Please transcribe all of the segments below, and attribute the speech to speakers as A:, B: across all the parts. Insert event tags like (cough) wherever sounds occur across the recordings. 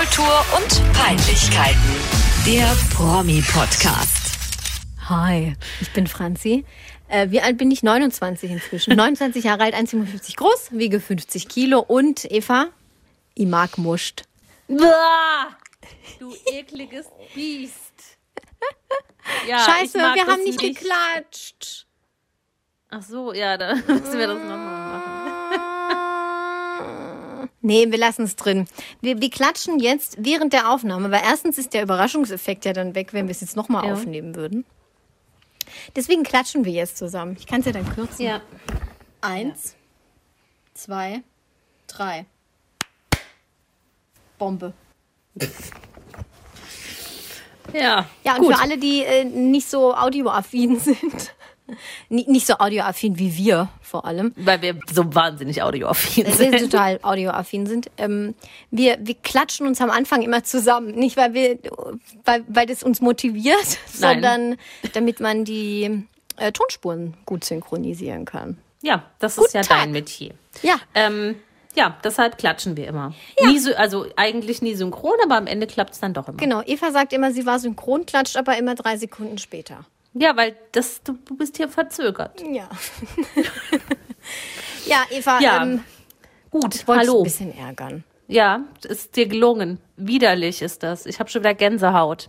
A: Popkultur und Peinlichkeiten. Der Promi-Podcast.
B: Hi, ich bin Franzi. Äh, wie alt bin ich? 29 inzwischen. (laughs) 29 Jahre alt, 1,57 groß, wiege 50 Kilo und Eva, ich mag Muscht.
C: Du ekliges Biest. Ja,
B: Scheiße, wir haben nicht geklatscht.
C: Ach so, ja, dann (laughs) müssen wir das nochmal machen.
B: Nee, wir lassen es drin. Wir, wir klatschen jetzt während der Aufnahme, weil erstens ist der Überraschungseffekt ja dann weg, wenn wir es jetzt nochmal
C: Ja.
B: aufnehmen würden. Deswegen klatschen wir jetzt zusammen. Ich kann es ja dann kürzen.
C: Ja.
B: Eins, zwei, drei. Bombe.
C: Ja,
B: Ja, und
C: gut.
B: für alle, die äh, nicht so audioaffin (laughs) sind, nicht so audioaffin wie wir vor allem,
C: Weil wir so wahnsinnig audioaffin
B: äh, wir
C: sind.
B: total audioaffin sind, ähm, wir, wir klatschen uns am Anfang immer zusammen. Nicht, weil, wir, weil, weil das uns motiviert, (laughs)
C: Nein.
B: sondern damit man die äh, Tonspuren gut synchronisieren kann.
C: Ja, das ist
B: Guten
C: ja
B: Tag.
C: dein Metier.
B: Ja,
C: Ähm, ja, deshalb klatschen wir immer. Nie so, also eigentlich nie synchron, aber am Ende klappt es dann doch immer.
B: genau. Eva sagt immer, sie war synchron, klatscht aber immer drei Sekunden später.
C: Ja, weil das, du, du bist hier verzögert.
B: Ja. (laughs) ja, Eva,
C: Ja,
B: ähm,
C: Gut,
B: ich wollte ein bisschen ärgern.
C: Ja, ist dir gelungen. Widerlich ist das. Ich habe schon wieder Gänsehaut.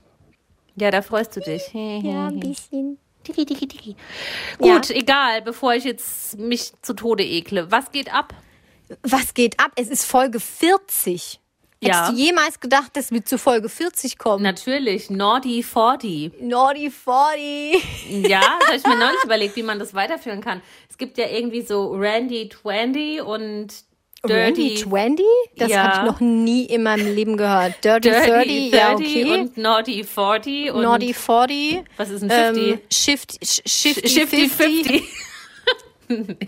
C: Ja, da freust du dich.
B: Ja, ein bisschen.
C: Digi, digi, digi.
B: Ja.
C: Gut, egal, bevor ich jetzt mich zu Tode ekle. Was geht ab?
B: Was geht ab? Es ist Folge 40.
C: Ja.
B: Hättest du jemals gedacht, dass wir zu Folge 40 kommen?
C: Natürlich, Naughty 40.
B: Naughty 40.
C: Ja, (laughs) das habe ich mir neulich überlegt, wie man das weiterführen kann. Es gibt ja irgendwie so Randy 20 und
B: Randy
C: Dirty
B: 20? Das
C: Ja.
B: habe ich noch nie in meinem Leben gehört. Dirty,
C: Dirty
B: 30, ja, okay.
C: und Naughty 40 und
B: Naughty 40.
C: was ist ein 50?
B: Ähm, Shift, Sh- Shifty,
C: Shifty
B: 50.
C: 50. (laughs)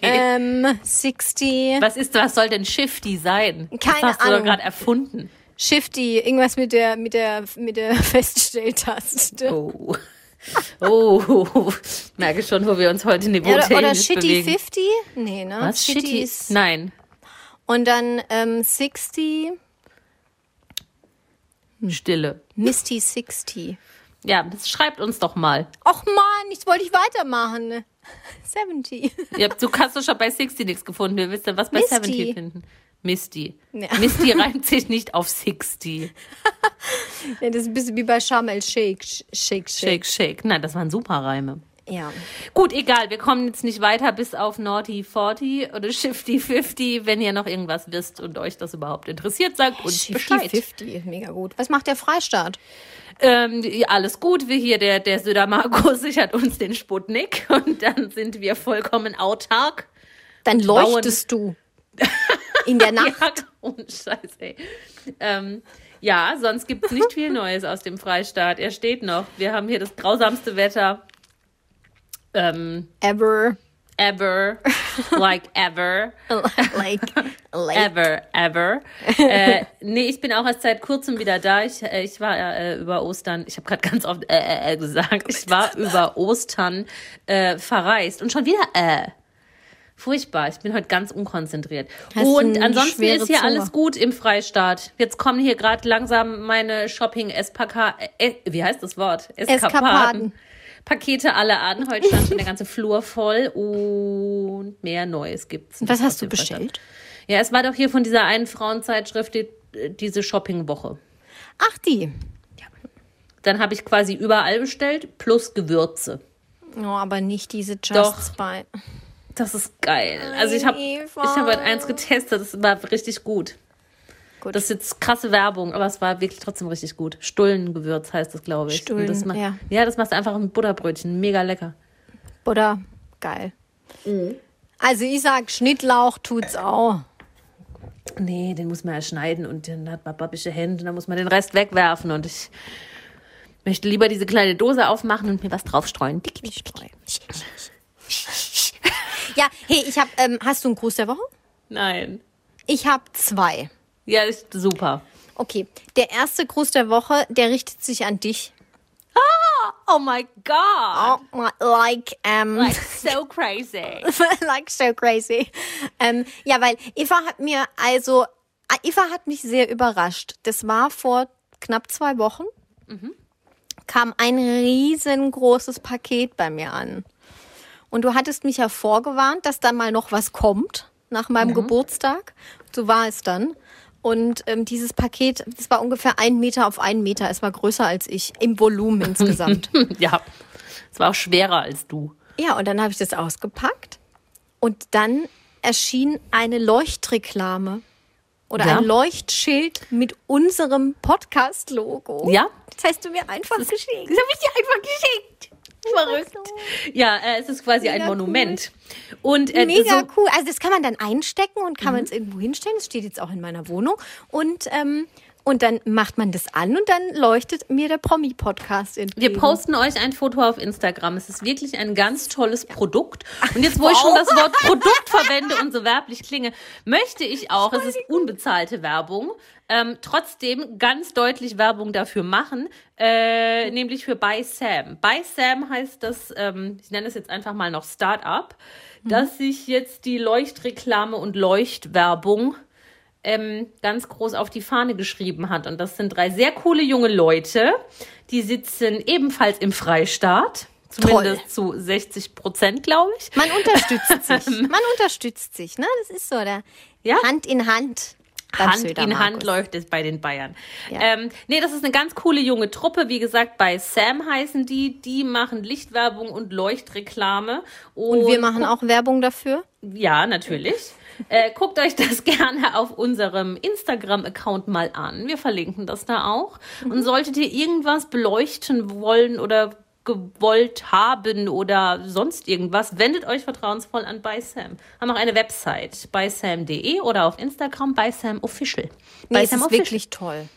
B: Ähm, 60.
C: Was ist, was soll denn Shifty sein?
B: Keine
C: das hast du doch gerade erfunden.
B: Shifty. Irgendwas mit der, mit der, mit der (laughs) Feststelltaste.
C: Oh. Oh, merke schon, wo wir uns heute niveau
B: Oder, oder
C: technisch
B: Shitty
C: bewegen.
B: 50? Nee, ne?
C: Was? Shitty?
B: ist.
C: Nein.
B: Und dann ähm, 60.
C: Stille.
B: Misty 60.
C: Ja, das schreibt uns doch mal.
B: Och man, jetzt wollte ich weitermachen. 70.
C: Ihr habt, du hast doch schon bei 60 nichts gefunden. Wir wissen, was bei
B: Misty.
C: 70 finden. Misty.
B: Ja. (laughs)
C: Misty reimt sich nicht auf 60.
B: Ja, das ist ein bisschen wie bei Sharm el Sheikh. Shake, shake.
C: Shake, shake. Nein, das waren super Reime.
B: Ja.
C: Gut, egal. Wir kommen jetzt nicht weiter bis auf Naughty 40 oder Shifty 50. Wenn ihr noch irgendwas wisst und euch das überhaupt interessiert, sagt uns Bescheid.
B: 50, mega gut. Was macht der Freistaat?
C: Ähm, alles gut. Wir hier, der, der Söder-Marco (laughs) sichert uns den Sputnik und dann sind wir vollkommen autark.
B: Dann
C: bauen-
B: leuchtest du. In der (laughs) Nacht.
C: Ja, ohne Scheiß, ey. Ähm, ja, sonst gibt es nicht viel Neues aus dem Freistaat. Er steht noch. Wir haben hier das grausamste Wetter ähm,
B: Ever.
C: ever. (laughs) Like ever. (laughs)
B: like, like.
C: Ever, ever. äh, nee, ich bin auch erst seit kurzem wieder da. Ich, äh, ich war äh, über Ostern, ich habe gerade ganz oft äh, äh, äh, gesagt, ich war (laughs) über Ostern äh, verreist und schon wieder äh. Furchtbar, ich bin heute ganz unkonzentriert.
B: Hast
C: und ansonsten ist hier
B: Zunge?
C: alles gut im Freistaat. Jetzt kommen hier gerade langsam meine Shopping-Espaka, äh, wie heißt das Wort?
B: Eskapaden.
C: Pakete alle an. Heute stand schon der ganze Flur voll und mehr Neues gibt's.
B: Was hast du bestellt?
C: Ja, es war doch hier von dieser einen Frauenzeitschrift die, diese Shoppingwoche.
B: Ach, die.
C: Dann habe ich quasi überall bestellt, plus Gewürze.
B: Oh, aber nicht diese Just
C: Doch.
B: Spy.
C: Das ist geil. Also ich habe ich habe halt eins getestet, das war richtig gut.
B: Gut.
C: Das ist jetzt krasse Werbung, aber es war wirklich trotzdem richtig gut. Stullengewürz heißt das, glaube ich.
B: Stullen,
C: das
B: ja.
C: Ja, das machst du einfach mit Butterbrötchen. Mega lecker.
B: Oder geil.
C: Mhm.
B: Also ich sag, Schnittlauch tut's auch.
C: Nee, den muss man ja schneiden und dann hat man babische Hände und dann muss man den Rest wegwerfen und ich möchte lieber diese kleine Dose aufmachen und mir was draufstreuen. Dick, dick, dick.
B: Ja, hey, ich hab, ähm, hast du einen Gruß der Woche?
C: Nein.
B: Ich habe zwei.
C: Ja, ist super.
B: Okay, der erste Gruß der Woche, der richtet sich an dich.
C: Oh my God.
B: Oh, my- like, ähm,
C: Like so crazy. (laughs)
B: like so crazy. Ähm, ja, weil Eva hat mir also Ah, Eva hat mich sehr überrascht. Das war vor knapp zwei Wochen. Kam ein riesengroßes Paket bei mir an. Und du hattest mich ja vorgewarnt, dass da mal noch was kommt nach meinem Geburtstag. So war es dann. Und ähm, dieses Paket, das war ungefähr ein Meter auf einen Meter. Es war größer als ich im Volumen (laughs) insgesamt.
C: ja, es war auch schwerer als du.
B: Ja, und dann habe ich das ausgepackt und dann erschien eine Leuchtreklame oder
C: Ja.
B: ein Leuchtschild mit unserem Podcast-Logo.
C: Ja.
B: Das hast du mir einfach geschenkt.
C: Das habe ich dir einfach geschenkt. (laughs) Verrückt. Ja, äh, es ist quasi ein
B: Mega
C: Monument. Und äh,
B: Mega
C: so,
B: cool. Also das kann man dann einstecken und kann
C: Mhm.
B: man es irgendwo hinstellen. Das steht jetzt auch in meiner Wohnung. Und, ähm, und dann macht man das an und dann leuchtet mir der Promi-Podcast entgegen.
C: Wir posten euch ein Foto auf Instagram. Es ist wirklich ein ganz tolles Produkt. Und jetzt, wo ich schon das Wort (laughs) Produkt verwende und so werblich klinge, möchte ich auch, es ist unbezahlte Werbung, ähm, trotzdem ganz deutlich Werbung dafür machen, äh, nämlich für By Sam. By Sam heißt das, ähm, ich nenne es jetzt einfach mal noch Startup, dass sich jetzt die Leuchtreklame und Leuchtwerbung ähm, ganz groß auf die Fahne geschrieben hat. Und das sind drei sehr coole junge Leute, die sitzen ebenfalls im Freistaat. Zumindest zu 60 Prozent, glaube ich.
B: Man unterstützt (laughs) sich. Man unterstützt sich, ne? Das ist so der
C: Ja.
B: Hand in Hand.
C: Hand in
B: Söder
C: Hand
B: Markus.
C: läuft es bei den Bayern.
B: Ja.
C: Ähm, nee, das ist eine ganz coole junge Truppe. Wie gesagt, bei Sam heißen die. Die machen Lichtwerbung und Leuchtreklame.
B: Und wir machen auch Werbung dafür.
C: Ja, natürlich. Äh, guckt euch das (laughs) gerne auf unserem Instagram-Account mal an. Wir verlinken das da auch. Und solltet ihr irgendwas beleuchten wollen oder gewollt haben oder sonst irgendwas, wendet euch vertrauensvoll an By Sam. Haben auch eine Website, bysam.de oder auf Instagram bysamofficial.
B: Nee,
C: By Sam
B: ist
C: Official.
B: wirklich toll.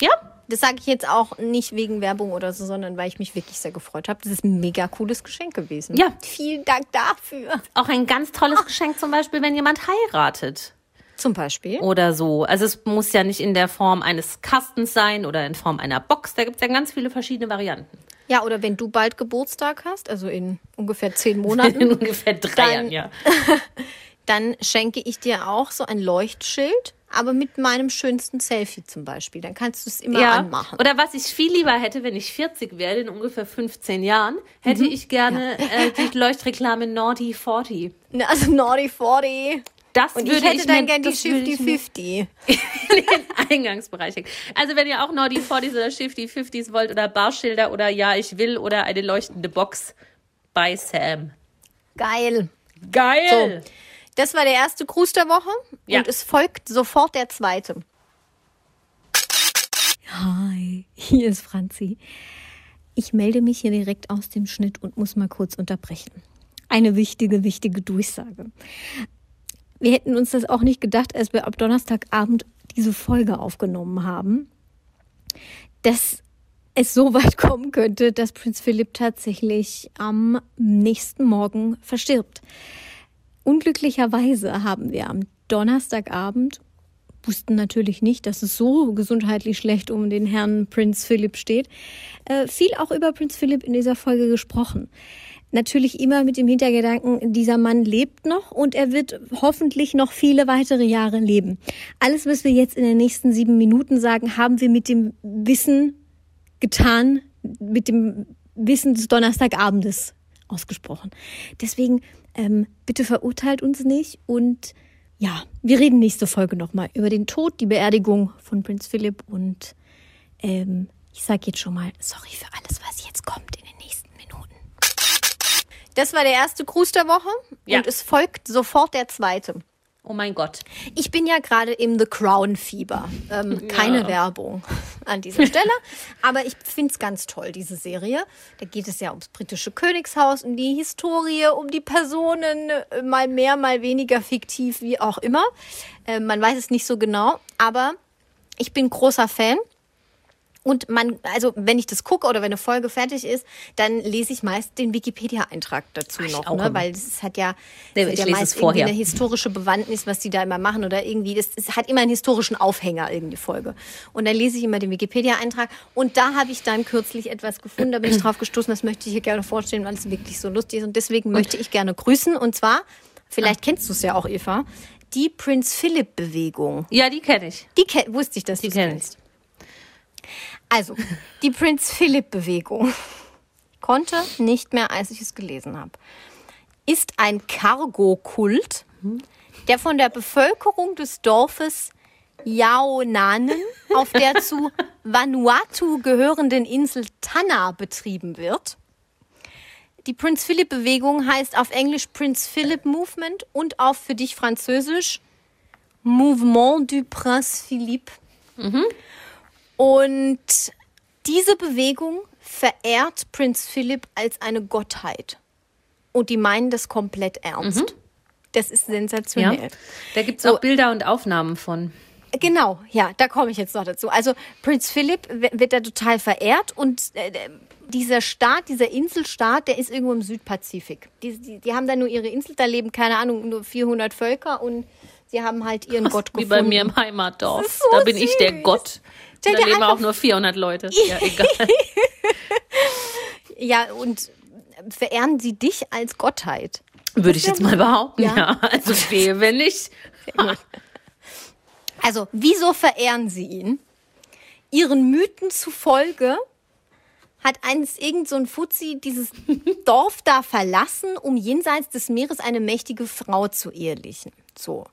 C: Ja,
B: Das sage ich jetzt auch nicht wegen Werbung oder so, sondern weil ich mich wirklich sehr gefreut habe. Das ist ein mega cooles Geschenk gewesen.
C: Ja.
B: Vielen Dank dafür.
C: auch ein ganz tolles Geschenk zum Beispiel, wenn jemand heiratet.
B: Zum Beispiel.
C: oder so. Also es muss ja nicht in der Form eines Kastens sein oder in Form einer Box. Da gibt es ja ganz viele verschiedene Varianten.
B: Ja, oder wenn du bald Geburtstag hast, also in ungefähr zehn (laughs) Monaten,
C: In ungefähr drei
B: Dann-
C: Jahren, ja. (laughs)
B: dann schenke ich dir auch so ein Leuchtschild, aber mit meinem schönsten Selfie zum Beispiel. Dann kannst du es immer
C: ja.
B: anmachen.
C: Oder was ich viel lieber hätte, wenn ich 40 werde, in ungefähr 15 Jahren, hätte ich gerne äh, die Leuchtreklame Naughty 40.
B: Ne, Also Naughty 40.
C: Das
B: Und
C: würde
B: ich hätte dann
C: mir-
B: gern die
C: ich mir
B: 50-50.
C: in den Eingangsbereich. Also wenn ihr auch Naughty 40s oder Shifty 50s wollt oder Barschilder oder Ja, ich will oder eine leuchtende Box bei Sam.
B: Geil.
C: Geil!
B: Das war der erste Gruß der Woche
C: Ja.
B: und es folgt sofort der zweite. Hi, hier ist Franzi. Ich melde mich hier direkt aus dem Schnitt und muss mal kurz unterbrechen. Eine wichtige, wichtige Durchsage. Wir hätten uns das auch nicht gedacht, als wir ab Donnerstagabend diese Folge aufgenommen haben, dass es so weit kommen könnte, dass Prinz Philipp tatsächlich am nächsten Morgen verstirbt. Unglücklicherweise haben wir am Donnerstagabend, wussten natürlich nicht, dass es so gesundheitlich schlecht um den Herrn Prinz Philipp steht, äh, viel auch über Prinz Philipp in dieser Folge gesprochen. Natürlich immer mit dem Hintergedanken, dieser Mann lebt noch und er wird hoffentlich noch viele weitere Jahre leben. Alles, was wir jetzt in den nächsten sieben Minuten sagen, haben wir mit dem Wissen getan, mit dem Wissen des Donnerstagabendes ausgesprochen. Deswegen ähm, bitte verurteilt uns nicht und ja, wir reden nächste Folge nochmal über den Tod, die Beerdigung von Prinz Philipp und ähm, ich sage jetzt schon mal sorry für alles, was jetzt kommt in den nächsten Minuten. Das war der erste Gruß der Woche
C: Ja.
B: und es folgt sofort der zweite.
C: Oh mein Gott.
B: Ich bin ja gerade im The Crown Fieber. Ähm, (laughs) keine Werbung an dieser Stelle. Aber ich finde es ganz toll, diese Serie. Da geht es ja ums britische Königshaus, um die Historie, um die Personen, äh, mal mehr, mal weniger fiktiv, wie auch immer. Äh, man weiß es nicht so genau. Aber ich bin großer Fan. Und man, also wenn ich das gucke oder wenn eine Folge fertig ist, dann lese ich meist den Wikipedia-Eintrag dazu
C: Ach, ich
B: noch, ne?
C: immer.
B: weil es hat ja,
C: Nee,
B: hat ja meist irgendwie eine historische Bewandtnis, was die da immer machen oder irgendwie, das, es hat immer einen historischen Aufhänger, irgendeine Folge. Und dann lese ich immer den Wikipedia-Eintrag und da habe ich dann kürzlich etwas gefunden, da bin ich drauf gestoßen, das möchte ich hier gerne vorstellen, weil es wirklich so lustig ist und deswegen möchte ich gerne grüßen und zwar, vielleicht kennst du es ja auch, Eva, die Prinz Philip Bewegung.
C: Ja, die kenne ich.
B: Die ke- wusste ich, dass
C: Die
B: du kennst. Also, die Prinz Philip Bewegung (laughs) konnte nicht mehr, als ich es gelesen habe, ist ein Cargo-Kult, der von der Bevölkerung des Dorfes Yaonanen auf der zu Vanuatu gehörenden Insel Tanna betrieben wird. Die Prince Philip Bewegung heißt auf Englisch Prince Philip Movement und auf für dich Französisch Mouvement du Prince Philippe. Und diese Bewegung verehrt Prinz Philipp als eine Gottheit. Und die meinen das komplett ernst. Das ist
C: Ja.
B: sensationell.
C: Da gibt es
B: So.
C: auch Bilder und Aufnahmen von.
B: Genau, ja, da komme ich jetzt noch dazu. Also Prinz Philipp wird da total verehrt und äh, dieser Staat, dieser Inselstaat, der ist irgendwo im Südpazifik. Die, die, die haben da nur ihre Insel, da leben, keine Ahnung, nur 400 Völker und sie haben halt ihren Gott
C: Wie
B: gefunden.
C: bei mir im Heimatdorf.
B: So
C: da bin ich der
B: süß.
C: Gott.
B: Stell
C: Da leben auch nur 400 Leute. (laughs) Ja, egal. (laughs)
B: Ja, und verehren sie dich als Gottheit.
C: Würde ich jetzt mal behaupten.
B: Ja.
C: Ja, also wehe, wenn nicht. (laughs)
B: Also, wieso verehren sie ihn? Ihren Mythen zufolge hat eines irgend so ein Fuzzi dieses Dorf da verlassen, um jenseits des Meeres eine mächtige Frau zu ehelichen. So.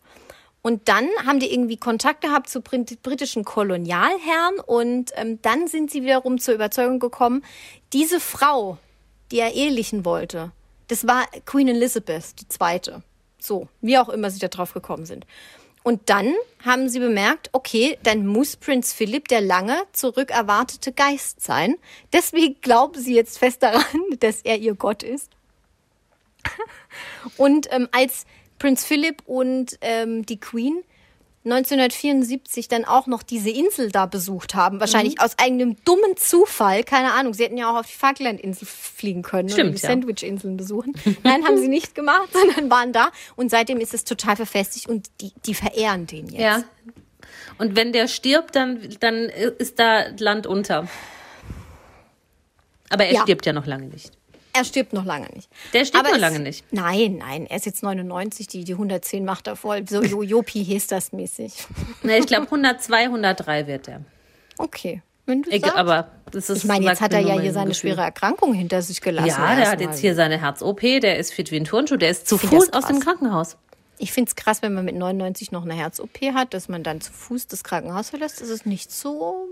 B: Und dann haben die irgendwie Kontakt gehabt zu brit- britischen Kolonialherren und ähm, dann sind sie wiederum zur Überzeugung gekommen, diese Frau, die er ehelichen wollte, das war Queen Elizabeth II. So, wie auch immer sie da drauf gekommen sind. Und dann haben sie bemerkt, okay, dann muss Prinz Philipp der lange zurück erwartete Geist sein. Deswegen glauben sie jetzt fest daran, (laughs) dass er ihr Gott ist. (laughs) Und ähm, als Prinz Philipp und ähm, die Queen 1974 dann auch noch diese Insel da besucht haben, wahrscheinlich
C: Mhm.
B: aus eigenem dummen Zufall, keine Ahnung, sie hätten ja auch auf die Falklandinsel fliegen können oder
C: Stimmt,
B: die
C: ja.
B: Sandwich-Inseln besuchen. Nein, haben sie (laughs) nicht gemacht, (laughs) sondern waren da und seitdem ist es total verfestigt und die, die verehren den jetzt.
C: Ja. Und wenn der stirbt, dann, dann ist da Land unter. Aber er
B: Ja.
C: stirbt ja noch lange nicht.
B: Er stirbt noch lange nicht.
C: Der stirbt noch
B: es-
C: lange nicht.
B: Nein, nein, er ist jetzt 99, die, die 110 macht er voll. So Jo- Jopi hieß das mäßig. (laughs)
C: Na, ich glaube 102, 103 wird er.
B: Okay, wenn du
C: Ich,
B: sagst.
C: aber das ist
B: ich meine, jetzt hat er ja hier seine
C: Gefühl.
B: schwere Erkrankung hinter sich gelassen.
C: Ja, der hat jetzt hier seine Herz-OP, der ist fit wie ein Turnschuh, der ist zu Fuß aus dem. Krankenhaus.
B: Ich finde es krass, wenn man mit 99 noch eine Herz-OP hat, dass man dann zu Fuß das Krankenhaus verlässt. Das ist nicht so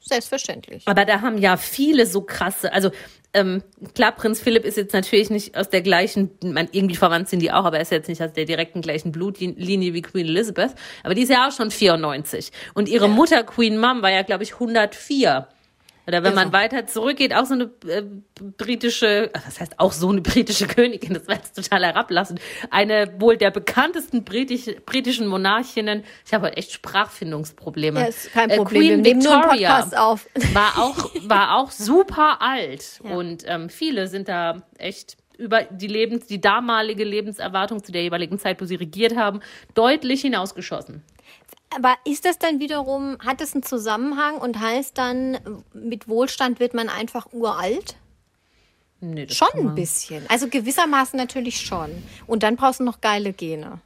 B: selbstverständlich.
C: Aber da haben ja viele so krasse, also ähm, klar, Prinz Philipp ist jetzt natürlich nicht aus der gleichen, man, irgendwie verwandt sind die auch, aber er ist jetzt nicht aus der direkten gleichen Blutlinie wie Queen Elizabeth. Aber die ist ja auch schon 94. Und ihre Mutter, Queen Mum, war ja, glaube ich, 104. Oder wenn man
B: Irre.
C: weiter zurückgeht, auch so eine äh, britische, das heißt auch so eine britische (laughs) Königin, das war jetzt total herablassend. Eine wohl der bekanntesten britisch, britischen Monarchinnen. Ich habe heute echt Sprachfindungsprobleme.
B: Ja, ist kein
C: Äh,
B: Problem.
C: Queen
B: Wir
C: Victoria (laughs) war auch, war auch super alt.
B: Ja.
C: Und ähm, viele sind da echt über die Lebens, die damalige Lebenserwartung zu der jeweiligen Zeit, wo sie regiert haben, deutlich hinausgeschossen.
B: Aber ist das dann wiederum, hat das einen Zusammenhang und heißt dann, mit Wohlstand wird man einfach uralt?
C: Nee, das
B: Schon ein bisschen. Also gewissermaßen natürlich schon. Und dann brauchst du noch geile Gene.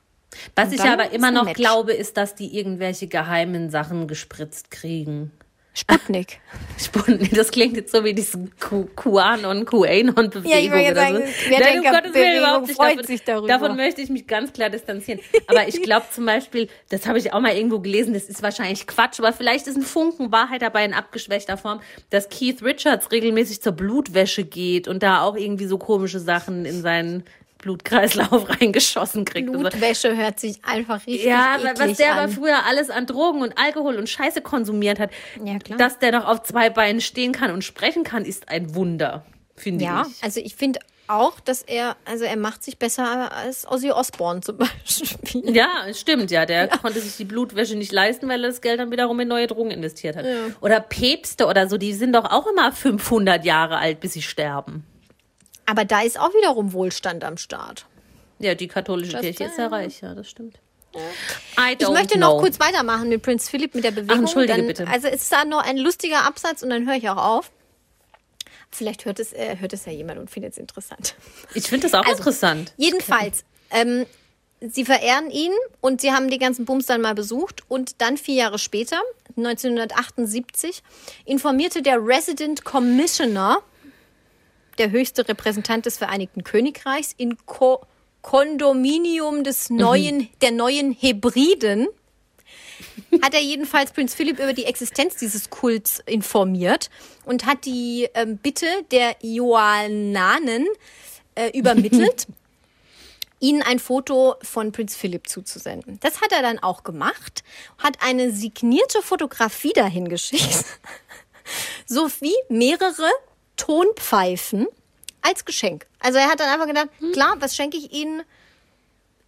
C: Was
B: Und
C: ich aber immer noch glaube, ist, dass die irgendwelche geheimen Sachen gespritzt kriegen.
B: Sputnik. (laughs)
C: Sputnik, das klingt jetzt so wie diese Q- QAnon-QAnon-Bewegung
B: Ja, ich
C: oder
B: sagen,
C: so.
B: die
C: Nein, um Gottes Willen, überhaupt nicht.
B: freut
C: davon,
B: sich darüber.
C: Davon möchte ich mich ganz klar distanzieren. (laughs) Aber ich glaube zum Beispiel, das habe ich auch mal irgendwo gelesen, das ist wahrscheinlich Quatsch, aber vielleicht ist ein Funken Wahrheit dabei in abgeschwächter Form, dass Keith Richards regelmäßig zur Blutwäsche geht und da auch irgendwie so komische Sachen in seinen Blutkreislauf (laughs) reingeschossen kriegt.
B: Blutwäsche hört sich einfach richtig
C: Ja,
B: eklig
C: was der
B: an.
C: aber früher alles an Drogen und Alkohol und Scheiße konsumiert hat,
B: Ja,
C: dass der noch auf zwei Beinen stehen kann und sprechen kann, ist ein Wunder, finde
B: Ja,
C: ich.
B: also ich finde auch, dass er, also er macht sich besser als Ozzy Osbourne zum (laughs) Beispiel.
C: Ja, stimmt, ja. Der konnte sich die Blutwäsche nicht leisten, weil er das Geld dann wiederum in neue Drogen investiert hat. Oder Päpste oder so, die sind doch auch immer 500 Jahre alt, bis sie sterben.
B: Aber da ist auch wiederum Wohlstand am Start.
C: Ja, die katholische Kirche ist ja reich, ja, das stimmt.
B: Ich möchte
C: know.
B: noch kurz weitermachen mit Prinz Philipp mit der Bewegung.
C: entschuldige
B: dann,
C: bitte.
B: Also es ist da noch ein lustiger Absatz und dann höre ich auch auf. Vielleicht hört es, äh, hört es ja jemand und findet es interessant.
C: Ich finde das auch
B: Also,
C: interessant.
B: Jedenfalls, ähm, sie verehren ihn und sie haben die ganzen Bums dann mal besucht und dann vier Jahre später, 1978, informierte der Resident Commissioner, der höchste Repräsentant des Vereinigten Königreichs, in Ko Kondominium des neuen, der neuen Hebriden, hat er jedenfalls Prinz Philipp über die Existenz dieses Kults informiert und hat die ähm, Bitte der Joannanen äh, übermittelt, (laughs) ihnen ein Foto von Prinz Philipp zuzusenden. Das hat er dann auch gemacht, hat eine signierte Fotografie dahin geschickt, (laughs) sowie mehrere Tonpfeifen als Geschenk. Also er hat dann einfach gedacht, klar, was schenke ich Ihnen?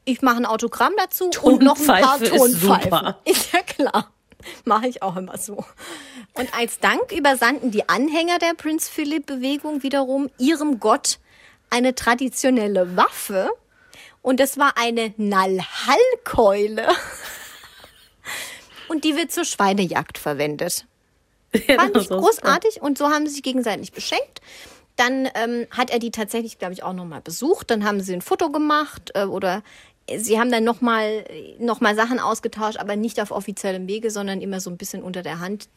B: Ich mache ein Autogramm dazu und noch ein paar
C: Tonpfeife ist
B: Tonpfeifen. (laughs) ja klar. Mache ich auch immer so. Und als Dank übersandten die Anhänger der Prinz Philipp Bewegung wiederum ihrem Gott eine traditionelle Waffe. Und das war eine Nalhallkeule. (laughs) Und die wird zur Schweinejagd verwendet. (laughs) Fand ich großartig und so haben sie sich gegenseitig beschenkt. Dann ähm, hat er die tatsächlich, glaube ich, auch nochmal besucht. Dann haben sie ein Foto gemacht äh, oder sie haben dann nochmal noch mal Sachen ausgetauscht, aber nicht auf offiziellem Wege, sondern immer so ein bisschen unter der Hand.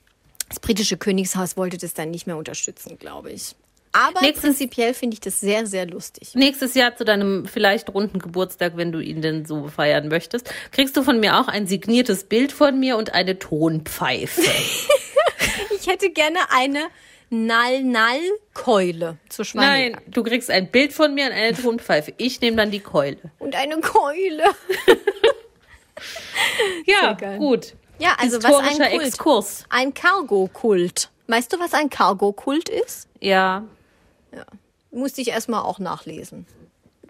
B: Das britische Königshaus wollte das dann nicht mehr unterstützen, glaube ich. Aber
C: Nächstes-
B: prinzipiell finde ich das sehr, sehr lustig.
C: Nächstes Jahr zu deinem vielleicht runden Geburtstag, wenn du ihn denn so feiern möchtest, kriegst du von mir auch ein signiertes Bild von mir und eine Tonpfeife. (laughs)
B: Ich hätte gerne eine Nall-Nall-Keule zur Schweine.
C: Nein, du kriegst ein Bild von mir und eine Tonpfeife. Ich nehme dann die Keule.
B: Und eine Keule. (laughs)
C: Ja, gut.
B: Ja, also was
C: Historischer
B: ein Kult.
C: Exkurs.
B: Ein Cargo-Kult. Weißt du, was ein Cargo-Kult ist?
C: Ja,
B: Musste ich erstmal auch nachlesen.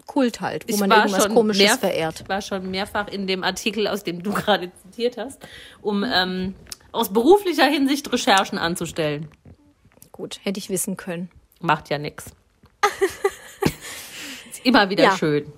B: Kult halt, wo
C: ich
B: man irgendwas Komisches
C: mehr,
B: verehrt.
C: Ich war schon mehrfach in dem Artikel, aus dem du gerade zitiert hast, um ähm, aus beruflicher Hinsicht Recherchen anzustellen.
B: Gut, hätte ich wissen können.
C: Macht ja nix. Ist immer wieder
B: Ja.
C: schön.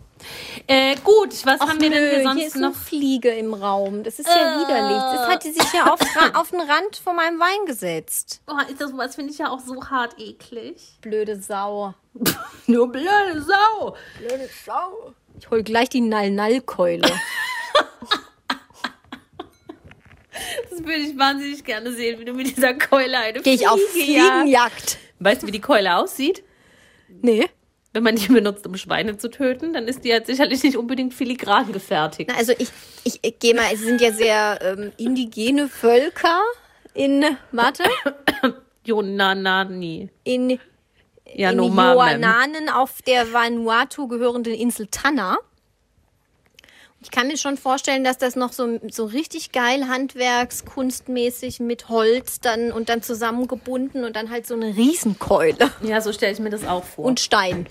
C: Äh, gut, was haben wir denn hier
B: hier
C: sonst
B: ist
C: noch?
B: eine Fliege im Raum. Das ist ja widerlich. Das hat die sich ja auf, auf den Rand von meinem Wein gesetzt.
C: Oh, ist das was finde ich ja auch so hart eklig.
B: Blöde Sau. (laughs)
C: Nur blöde Sau.
B: Blöde Sau. Ich hol gleich die Nall-Nall-Keule. (laughs)
C: Das würde ich wahnsinnig gerne sehen, wie du mit dieser Keule eine
B: Gehe ich auf. Fliegenjagd.
C: Weißt du, wie die Keule aussieht?
B: Nee.
C: Wenn man die benutzt, um Schweine zu töten, dann ist die halt sicherlich nicht unbedingt filigran gefertigt.
B: Na, also ich, ich, ich gehe mal, es sind ja sehr ähm, indigene Völker in, warte, (coughs)
C: Jonanani.
B: in, in
C: Yanomami.
B: Joananen auf der Vanuatu gehörenden Insel Tanna. Ich kann mir schon vorstellen, dass das noch so, so richtig geil handwerkskunstmäßig mit Holz dann und dann zusammengebunden und dann halt so eine Riesenkeule
C: Ja, so stelle ich mir das auch vor.
B: und Stein.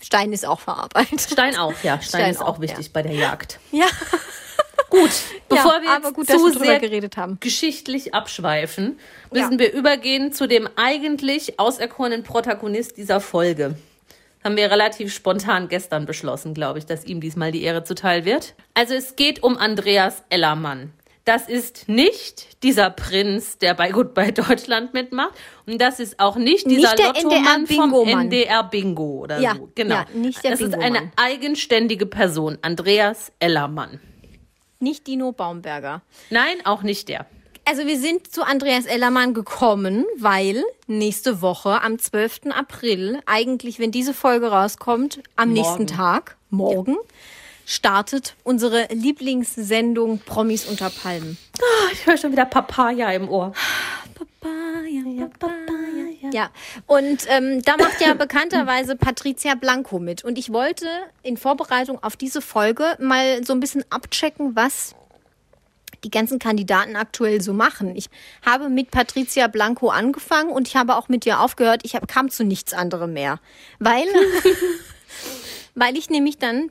B: Stein ist auch verarbeitet.
C: Stein auch, ja. Stein,
B: Stein
C: ist auch
B: auch,
C: wichtig bei der Jagd.
B: Ja,
C: Gut, bevor wir
B: aber
C: jetzt
B: gut,
C: zu
B: wir
C: sehr
B: geredet haben.
C: geschichtlich abschweifen,
B: Ja.
C: müssen wir übergehen zu dem eigentlich auserkorenen Protagonist dieser Folge. Haben wir relativ spontan gestern beschlossen, glaube ich, dass ihm diesmal die Ehre zuteil wird. Also es geht um Andreas Ellermann. Das ist nicht dieser Prinz, der bei Goodbye Deutschland mitmacht. Und das ist auch nicht dieser
B: Nicht
C: Lottomann vom. NDR Bingo oder
B: Ja,
C: so. Genau.
B: ja, nicht der
C: das ist eine eigenständige Person, Andreas Ellermann.
B: Nicht Dino Baumberger.
C: Nein, auch nicht der.
B: Also wir sind zu Andreas Ellermann gekommen, weil nächste Woche am 12. April, eigentlich wenn diese Folge rauskommt, am nächsten Tag, morgen, startet unsere Lieblingssendung Promis unter Palmen.
C: Ich höre schon wieder Papaya im Ohr.
B: Ja, und ähm, da macht ja bekannterweise Patricia Blanco mit. Und ich wollte in Vorbereitung auf diese Folge mal so ein bisschen abchecken, was die ganzen Kandidaten aktuell so machen. Ich habe mit Patricia Blanco angefangen und ich habe auch mit ihr aufgehört. Ich hab, kam zu nichts anderem mehr, weil, (laughs) weil ich nämlich dann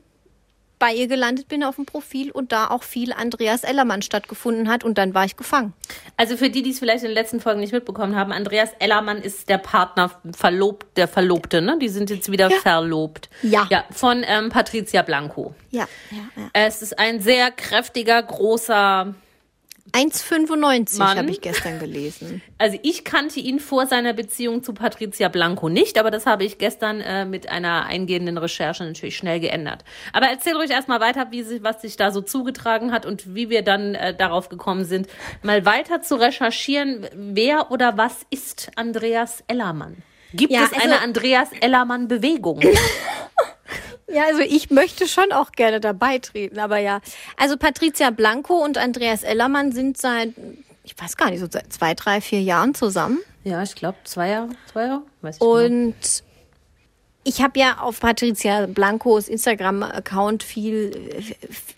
B: bei ihr gelandet bin auf dem Profil und da auch viel Andreas Ellermann stattgefunden hat und dann war ich gefangen.
C: Also für die, die es vielleicht in den letzten Folgen nicht mitbekommen haben, Andreas Ellermann ist der Partner, verlobt, der Verlobte, ne? Die sind jetzt wieder verlobt.
B: Ja.
C: Ja, von ähm, Patricia Blanco.
B: Ja, ja, ja.
C: Es ist ein sehr kräftiger, großer
B: 1,95
C: Mann.
B: habe ich gestern gelesen.
C: Also ich kannte ihn vor seiner Beziehung zu Patricia Blanco nicht, aber das habe ich gestern äh, mit einer eingehenden Recherche natürlich schnell geändert. Aber erzähl ruhig erstmal weiter, wie sich, was sich da so zugetragen hat und wie wir dann äh, darauf gekommen sind, mal weiter zu recherchieren, wer oder was ist Andreas Ellermann? Gibt
B: Ja,
C: es
B: also-
C: eine Andreas Ellermann-Bewegung? (laughs)
B: Ja, also ich möchte schon auch gerne dabei treten, aber ja. Also Patricia Blanco und Andreas Ellermann sind seit, ich weiß gar nicht, so seit zwei, drei, vier Jahren zusammen.
C: ja, ich glaube zwei Jahre, zwei Jahre, weiß ich nicht.
B: Und ich habe ja auf Patricia Blancos Instagram-Account viel,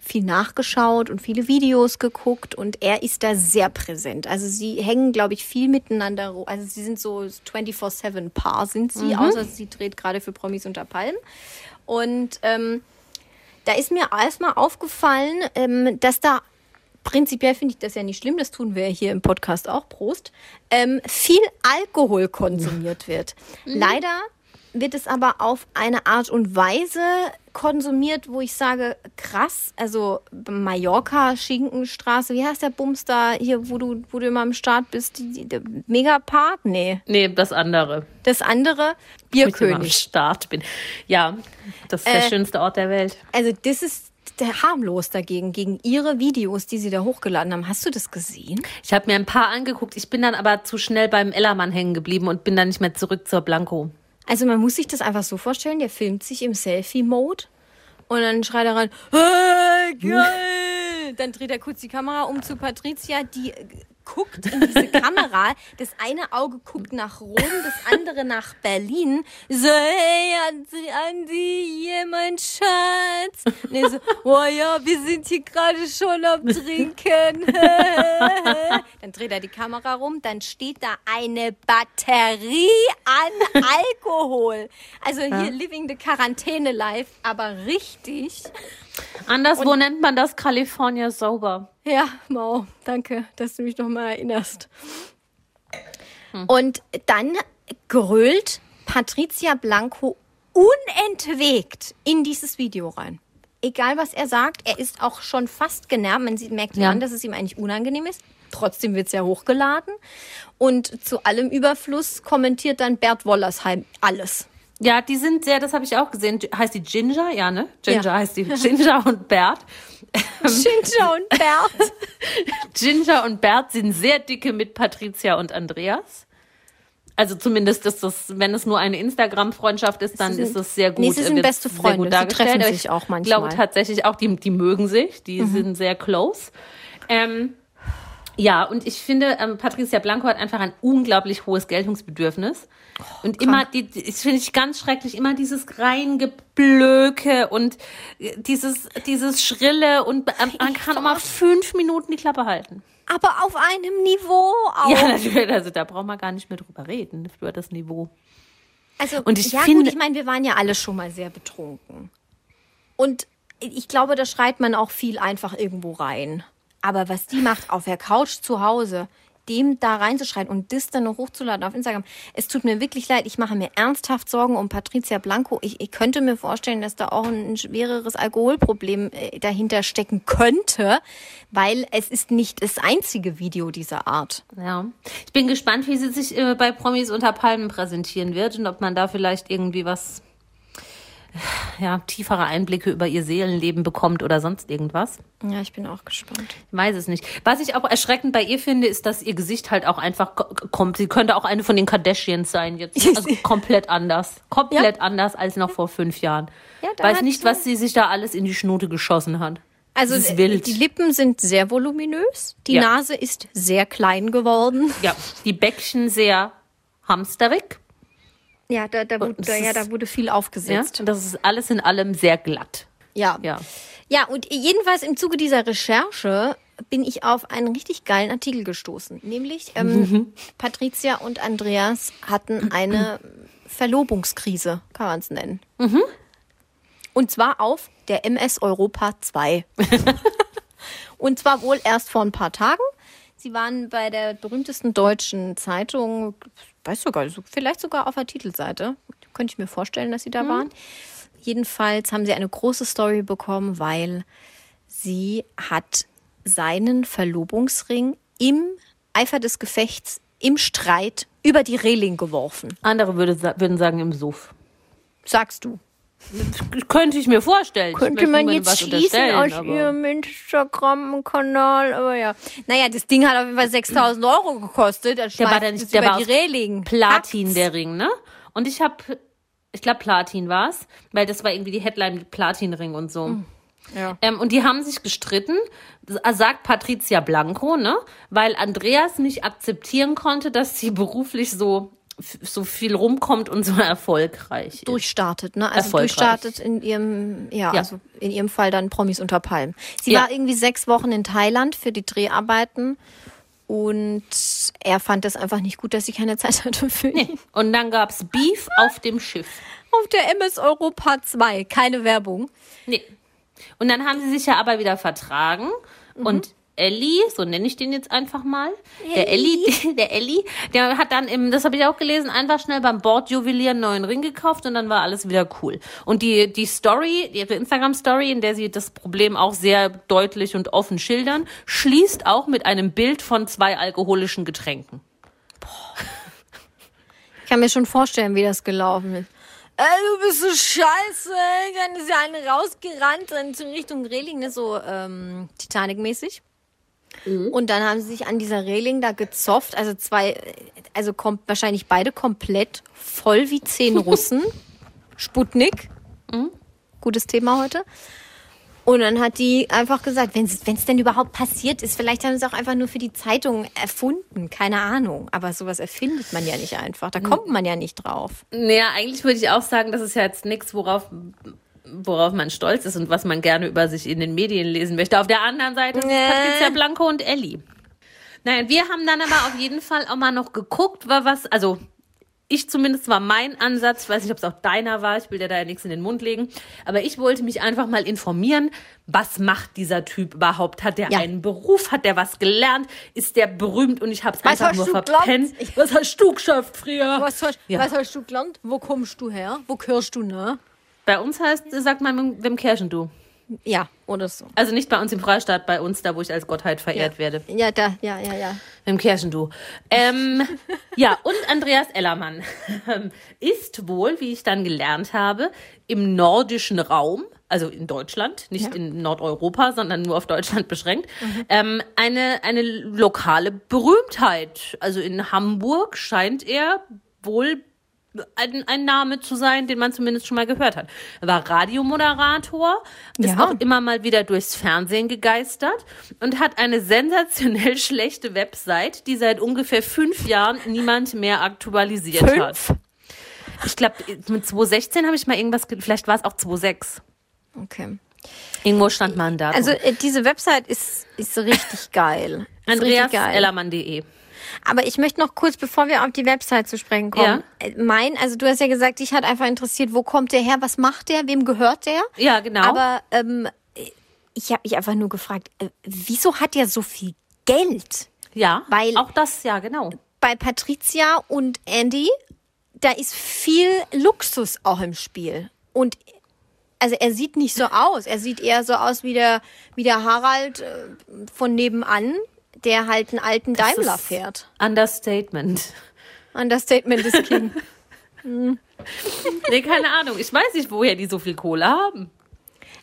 B: viel nachgeschaut und viele Videos geguckt und er ist da sehr präsent. Also sie hängen, glaube ich, viel miteinander. Also sie sind so 24-7 Paar sind sie, außer sie dreht gerade für Promis unter Palmen. Und ähm, da ist mir erstmal aufgefallen, ähm, dass da prinzipiell finde ich das ja nicht schlimm, das tun wir hier im Podcast auch, Prost, ähm, viel Alkohol konsumiert wird. Leider wird es aber auf eine Art und Weise konsumiert, wo ich sage, krass, also Mallorca, Schinkenstraße, wie heißt der Bums da hier, wo du, wo du immer am Start bist, die, die, der Megapark? Nee,
C: Nee, das andere.
B: das andere,
C: Wo ich am
B: Bierkönig.
C: Start bin. Ja, das ist der
B: Äh,
C: schönste Ort der Welt.
B: Also das ist der harmlos dagegen, gegen ihre Videos, die sie da hochgeladen haben. Hast du das gesehen?
C: Ich habe mir ein paar angeguckt. Ich bin dann aber zu schnell beim Ellermann hängen geblieben und bin dann nicht mehr zurück zur Blanco.
B: Also man muss sich das einfach so vorstellen, der filmt sich im Selfie-Mode und dann schreit er rein, hey, geil! Dann dreht er kurz die Kamera um zu Patricia, die guckt in diese Kamera. Das eine Auge guckt nach Rom, das andere nach Berlin. So, hey, Andi, Andi, hier, mein Schatz. Und er so, oh ja, wir sind hier gerade schon am Trinken. (laughs) dann dreht er die Kamera rum, dann steht da eine Batterie an Alkohol. Also hier Living the Quarantäne Life, aber richtig.
C: Anderswo nennt man das California Sober.
B: Ja, Mau, danke, dass du mich noch mal erinnerst. Und dann grölt Patricia Blanco unentwegt in dieses Video rein. Egal, was er sagt, er ist auch schon fast genervt. Man sieht, merkt
C: Ja.
B: an, dass es ihm eigentlich unangenehm ist. Trotzdem wird es ja hochgeladen. Und zu allem Überfluss kommentiert dann Bert Wollersheim alles.
C: Ja, die sind sehr, das habe ich auch gesehen. Heißt die Ginger? Ja, ne? Ginger
B: Ja.
C: heißt die. Ginger und Bert. (laughs)
B: Ginger und Bert. (laughs)
C: Ginger und Bert sind sehr dicke mit Patricia und Andreas. Also zumindest ist das, wenn es nur eine Instagram-Freundschaft ist, dann
B: sind-
C: ist es sehr gut.
B: nee, sie sind
C: wird's
B: beste Freunde.
C: Dargestellt.
B: treffen sich
C: ich
B: auch manchmal. Mhm.
C: glaube tatsächlich auch, die, die mögen sich. Die sind sehr close. Ähm, ja, und ich finde, ähm, Patricia Blanco hat einfach ein unglaublich hohes Geltungsbedürfnis. Und immer, die, das finde ich ganz schrecklich, immer dieses Reingeblöke und äh, dieses, dieses Schrille und ähm, man kann auch mal fünf Minuten die Klappe halten.
B: Aber auf einem Niveau auch.
C: Ja, (laughs) natürlich, also da braucht man gar nicht mehr drüber reden, über das Niveau.
B: Also,
C: Und ich
B: ja
C: finde-
B: gut, ich meine, wir waren ja alle schon mal sehr betrunken. Und ich glaube, da schreit man auch viel einfach irgendwo rein. Aber was die macht auf der Couch zu Hause, dem da reinzuschreien und das dann noch hochzuladen auf Instagram. Es tut mir wirklich leid. Ich mache mir ernsthaft Sorgen um Patricia Blanco. Ich, ich könnte mir vorstellen, dass da auch ein schwereres Alkoholproblem äh, dahinter stecken könnte, weil es ist nicht das einzige Video dieser Art.
C: Ja. Ich bin gespannt, wie sie sich äh, bei Promis unter Palmen präsentieren wird und ob man da vielleicht irgendwie was, ja, tiefere Einblicke über ihr Seelenleben bekommt oder sonst irgendwas.
B: Ja, ich bin auch gespannt.
C: Ich weiß es nicht. Was ich auch erschreckend bei ihr finde, ist, dass ihr Gesicht halt auch einfach ko- kommt. Sie könnte auch eine von den Kardashians sein jetzt. (laughs) Also komplett anders. Komplett anders als noch vor fünf Jahren.
B: Ja,
C: weiß nicht, was sie sich da alles in die Schnute geschossen hat.
B: Also die Lippen sind sehr voluminös, die
C: Ja.
B: Nase ist sehr klein geworden.
C: Ja, die Bäckchen sehr hamsterig.
B: Ja, da, da, wurde, da, ja, da wurde viel
C: Ja,
B: aufgesetzt.
C: und das ist alles in allem sehr glatt.
B: Ja.
C: Ja.
B: ja, und jedenfalls im Zuge dieser Recherche bin ich auf einen richtig geilen Artikel gestoßen. Nämlich ähm, Patricia und Andreas hatten eine Verlobungskrise, kann man es nennen. Und zwar auf der MS Europa 2. (laughs) Und zwar wohl erst vor ein paar Tagen. Sie waren bei der berühmtesten deutschen Zeitung, weiß sogar, so- vielleicht sogar auf der Titelseite. Könnte ich mir vorstellen, dass sie da waren. Jedenfalls haben sie eine große Story bekommen, weil sie hat seinen Verlobungsring im Eifer des Gefechts, im Streit über die Reling geworfen.
C: Andere würde, würden sagen im Suff.
B: Sagst du.
C: Könnte ich mir vorstellen.
B: Könnte man jetzt schließen aus ihrem Instagram-Kanal, aber ja. Naja, das Ding hat auf jeden Fall 6000 Euro gekostet. Dann
C: Der war dann der
B: über
C: war
B: die Reling.
C: Platin,
B: Hackt's.
C: der Ring, ne? Und ich habe, ich glaube Platin war's, weil das war irgendwie die Headline mit Platinring und so.
B: Ja.
C: Ähm, und die haben sich gestritten, s- sagt Patricia Blanco, ne? Weil Andreas nicht akzeptieren konnte, dass sie beruflich so, so viel rumkommt und so (laughs) erfolgreich ist.
B: durchstartet, ne? Also durchstartet in ihrem, ja,
C: Ja.
B: also in ihrem Fall dann Promis unter Palmen. Sie
C: Ja.
B: war irgendwie sechs Wochen in Thailand für die Dreharbeiten und er fand das einfach nicht gut, dass sie keine Zeit hatte für ihn.
C: Und dann gab's Beef auf dem Schiff.
B: Auf der MS Europa 2, keine Werbung.
C: Nee. Und dann haben sie sich ja aber wieder vertragen. Und Ellie, so nenne ich den jetzt einfach mal, der Ellie, (laughs) der Ellie, der hat dann im, das habe ich auch gelesen, einfach schnell beim Bordjuwelier einen neuen Ring gekauft und dann war alles wieder cool. Und die, die Story, ihre Instagram-Story, in der sie das Problem auch sehr deutlich und offen schildern, schließt auch mit einem Bild von zwei alkoholischen Getränken.
B: Ich kann mir schon vorstellen, wie das gelaufen ist. Ey, du bist so scheiße. Dann ist ja eine rausgerannt in Richtung Reling, ne, so ähm, Titanic-mäßig. Und dann haben sie sich an dieser Reling da gezofft. Also zwei, also kommt wahrscheinlich beide komplett voll wie zehn Russen. (laughs) Sputnik. Gutes Thema heute. Und dann hat die einfach gesagt, wenn es denn überhaupt passiert ist, vielleicht haben sie es auch einfach nur für die Zeitung erfunden, keine Ahnung. Aber sowas erfindet man ja nicht einfach, da kommt man ja nicht drauf.
C: Naja, eigentlich würde ich auch sagen, das ist ja jetzt nichts, worauf, worauf man stolz ist und was man gerne über sich in den Medien lesen möchte. Auf der anderen Seite
B: Nee.
C: Patricia Blanco und Ellie. Naja, wir haben dann aber auf jeden Fall auch mal noch geguckt, war was, also ich zumindest war mein Ansatz, ich weiß nicht, ob es auch deiner war, ich will dir da ja nichts in den Mund legen, aber ich wollte mich einfach mal informieren, was macht dieser Typ überhaupt? Hat der
B: Ja.
C: einen Beruf? Hat der was gelernt? Ist der berühmt und ich habe es einfach nur verpennt? Was hast du geschafft, früher?
B: Was hast,
C: Ja.
B: was hast du gelernt? Wo kommst du her? Wo gehörst du, ne?
C: Bei uns heißt, sagt man dem Kirchen du.
B: Ja, oder so.
C: Also nicht bei uns im Freistaat, bei uns, da wo ich als Gottheit verehrt werde.
B: Ja, da, ja, ja, ja.
C: Im Kirchendu. Ähm, (laughs) ja, und Andreas Ellermann (laughs) ist wohl, wie ich dann gelernt habe, im nordischen Raum, also in Deutschland, nicht
B: Ja.
C: in Nordeuropa, sondern nur auf Deutschland beschränkt, ähm, eine, eine lokale Berühmtheit. Also in Hamburg scheint er wohl ein, ein Name zu sein, den man zumindest schon mal gehört hat. Er war Radiomoderator, ist
B: Ja.
C: auch immer mal wieder durchs Fernsehen gegeistert und hat eine sensationell (laughs) schlechte Website, die seit ungefähr fünf Jahren niemand mehr aktualisiert hat.
B: Fünf?
C: Ich glaube, mit 2016 habe ich mal irgendwas, ge- vielleicht war es auch 2006.
B: Okay.
C: Irgendwo stand mal ein Datum.
B: Also äh, diese Website ist, ist richtig geil. Ist richtig geil.
C: AndreasEllermann.de.
B: Aber ich möchte noch kurz, bevor wir auf die Website zu sprechen kommen, äh, mein, also du hast ja gesagt, dich hat einfach interessiert, wo kommt der her, was macht der, wem gehört der?
C: Ja, genau.
B: Aber ähm, ich habe mich einfach nur gefragt, äh, wieso hat der so viel Geld?
C: ja,
B: weil-
C: auch das, ja, genau.
B: Bei Patricia und Andy, da ist viel Luxus auch im Spiel. Und also er sieht nicht so aus. Er sieht eher so aus wie der, wie der Harald äh, von nebenan, der halt einen alten Daimler
C: ist-
B: fährt.
C: Understatement.
B: Understatement ist King. (laughs)
C: Nee, keine Ahnung. Ich weiß nicht, woher die so viel Kohle haben.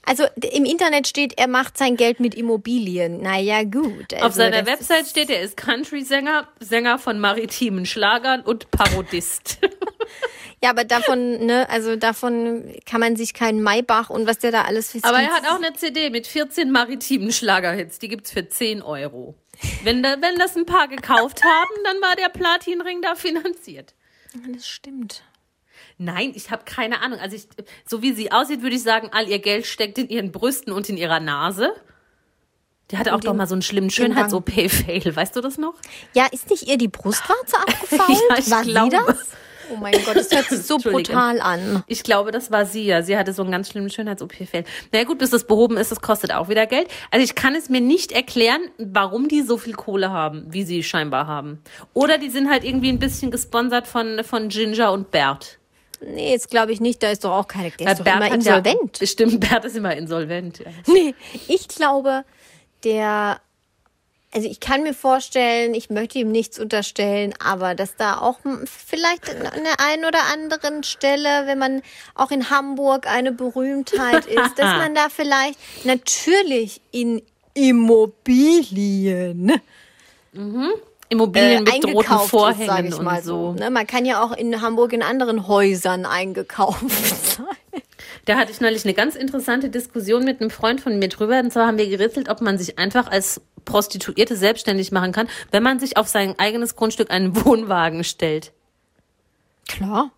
B: Also im Internet steht, er macht sein Geld mit Immobilien. Naja, gut. Also,
C: Auf seiner
B: das
C: Website steht, er ist Country-Sänger, Sänger von maritimen Schlagern und Parodist. (laughs)
B: Ja, aber davon, ne, also davon kann man sich keinen Maybach und was der da alles für
C: Aber er hat auch eine CD mit 14 maritimen Schlagerhits. Die gibt's für 10 Euro. Wenn, da, wenn das ein paar gekauft haben, dann war der Platinring da finanziert.
B: Das stimmt.
C: Nein, ich habe keine Ahnung. Also ich, so wie sie aussieht, würde ich sagen, all ihr Geld steckt in ihren Brüsten und in ihrer Nase. Die hatte auch
B: Und
C: doch mal so einen schlimmen
B: den.
C: Schönheits-OP-Fail. Weißt du das noch?
B: Ja, ist nicht ihr die Brustwarze abgefault? (laughs)
C: Ja, ich
B: War
C: glaube.
B: sie das? Oh mein Gott, das hört sich (laughs) so brutal an.
C: Ich glaube, das war sie ja. Sie hatte so einen ganz schlimmen Schönheits-OP-Fail. Na ja, gut, bis das behoben ist, das kostet auch wieder Geld. Also ich kann es mir nicht erklären, warum die so viel Kohle haben, wie sie scheinbar haben. Oder die sind halt irgendwie ein bisschen gesponsert von, von Ginger und Bert.
B: Nee, jetzt glaube ich nicht, da ist doch auch keine, der
C: Weil
B: ist doch immer insolvent.
C: Ja, bestimmt, Bert ist immer insolvent. Ja.
B: Nee, ich glaube, der Also ich kann mir vorstellen, ich möchte ihm nichts unterstellen, aber dass da auch vielleicht an der einen oder anderen Stelle, wenn man auch in Hamburg eine Berühmtheit (laughs) ist, dass man da vielleicht natürlich in Immobilien
C: mhm. Immobilien äh, mit roten Vorhängen ist, ich mal so.
B: Ne? Man kann ja auch in Hamburg in anderen Häusern eingekauft sein. (laughs)
C: Da hatte ich neulich eine ganz interessante Diskussion mit einem Freund von mir drüber. Und zwar haben wir gerätselt, ob man sich einfach als Prostituierte selbstständig machen kann, wenn man sich auf sein eigenes Grundstück einen (laughs) Wohnwagen stellt.
B: Klar.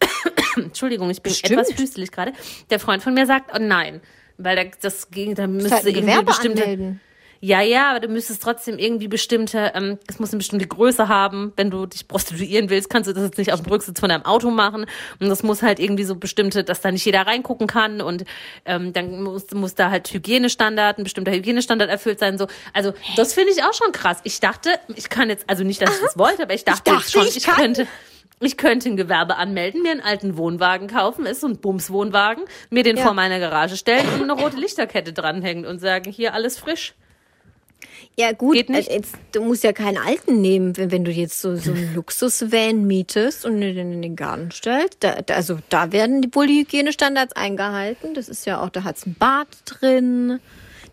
B: (coughs)
C: Entschuldigung, ich bin Bestimmt. etwas hüstelig gerade. Der Freund von mir sagt, oh nein, weil da, das ging, da müsste
B: halt irgendwie bestimmte. Anmelden.
C: Ja, ja, aber du müsstest trotzdem irgendwie bestimmte, ähm, es muss eine bestimmte Größe haben. Wenn du dich prostituieren willst, kannst du das jetzt nicht auf dem Rücksitz von deinem Auto machen. Und das muss halt irgendwie so bestimmte, dass da nicht jeder reingucken kann. Und ähm, dann muss, muss da halt Hygienestandard, ein bestimmter Hygienestandard erfüllt sein. So, also das finde ich auch schon krass. Ich dachte, ich kann jetzt, also nicht, dass ich das wollte, aber ich dachte, ich dachte schon, ich, ich könnte. Ich könnte ein Gewerbe anmelden, mir einen alten Wohnwagen kaufen, ist so ein Bumswohnwagen, mir den ja. vor meiner Garage stellen und eine rote Lichterkette dranhängen und sagen, hier alles frisch.
B: Ja gut, nicht? Jetzt, du musst ja keinen alten nehmen, wenn, wenn du jetzt so, so einen (laughs) Luxusvan mietest und den in den Garten stellst. Da, da, also da werden die, wohl die Hygienestandards eingehalten. Das ist ja auch, da hat's ein Bad drin.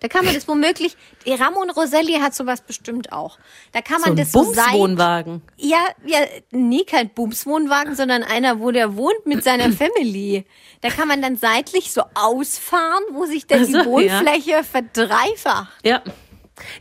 B: Da kann man (laughs) das womöglich, Ramon Roselli hat sowas bestimmt auch. Da kann man
C: so
B: das so.
C: Bumswohnwagen.
B: Ja, ja, nie kein Bumswohnwagen, sondern einer, wo der wohnt mit seiner (laughs) Family. Da kann man dann seitlich so ausfahren, wo sich dann also, die Wohnfläche ja. verdreifacht.
C: Ja.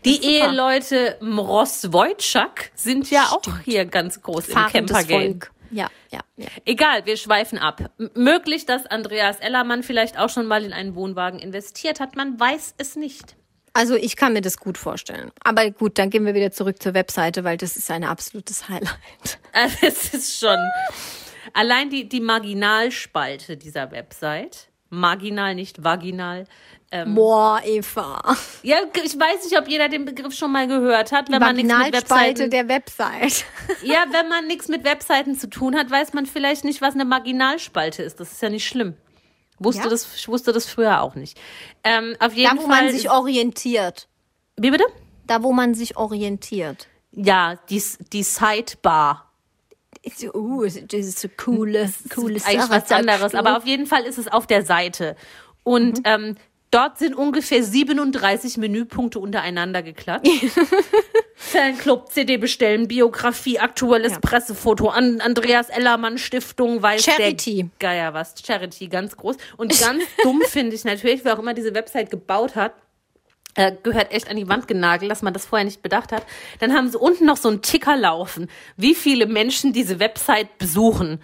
C: Die Eheleute Mross Wojcik sind ja Stimmt. auch hier ganz groß Fahrendes im Campergame.
B: Ja, ja, ja.
C: Egal, wir schweifen ab. M möglich, dass Andreas Ellermann vielleicht auch schon mal in einen Wohnwagen investiert hat. Man weiß es nicht.
B: Also ich kann mir das gut vorstellen. Aber gut, dann gehen wir wieder zurück zur Webseite, weil das ist ein absolutes Highlight. (laughs)
C: Also es ist schon allein die, die Marginalspalte dieser Website. Marginal, nicht vaginal.
B: Ähm, Boah, Eva.
C: Ja, ich weiß nicht, ob jeder den Begriff schon mal gehört hat, wenn man nichts mit Webseiten
B: der Website. (laughs)
C: ja, wenn man nichts mit Webseiten zu tun hat, weiß man vielleicht nicht, was eine Marginalspalte ist. Das ist ja nicht schlimm. Wusste ja. das, ich wusste das früher auch nicht. Ähm, auf jeden
B: da, wo
C: Fall
B: man sich orientiert.
C: Wie bitte?
B: Da, wo man sich orientiert.
C: Ja, die, die Sidebar.
B: Uh, das ist so coole, coole
C: Sache. Eigentlich was anderes, aber auf jeden Fall ist es auf der Seite. Und mhm. ähm, Dort sind ungefähr 37 Menüpunkte untereinander geklatscht. (laughs) Fanclub, CD bestellen, Biografie, aktuelles ja. Pressefoto, an Andreas Ellermann Stiftung, weiß
B: Charity.
C: der Geier was. Charity, ganz groß. Und (laughs) ganz dumm finde ich natürlich, wer auch immer diese Website gebaut hat, äh, gehört echt an die Wand genagelt, dass man das vorher nicht bedacht hat. Dann haben sie unten noch so einen Ticker laufen, wie viele Menschen diese Website besuchen.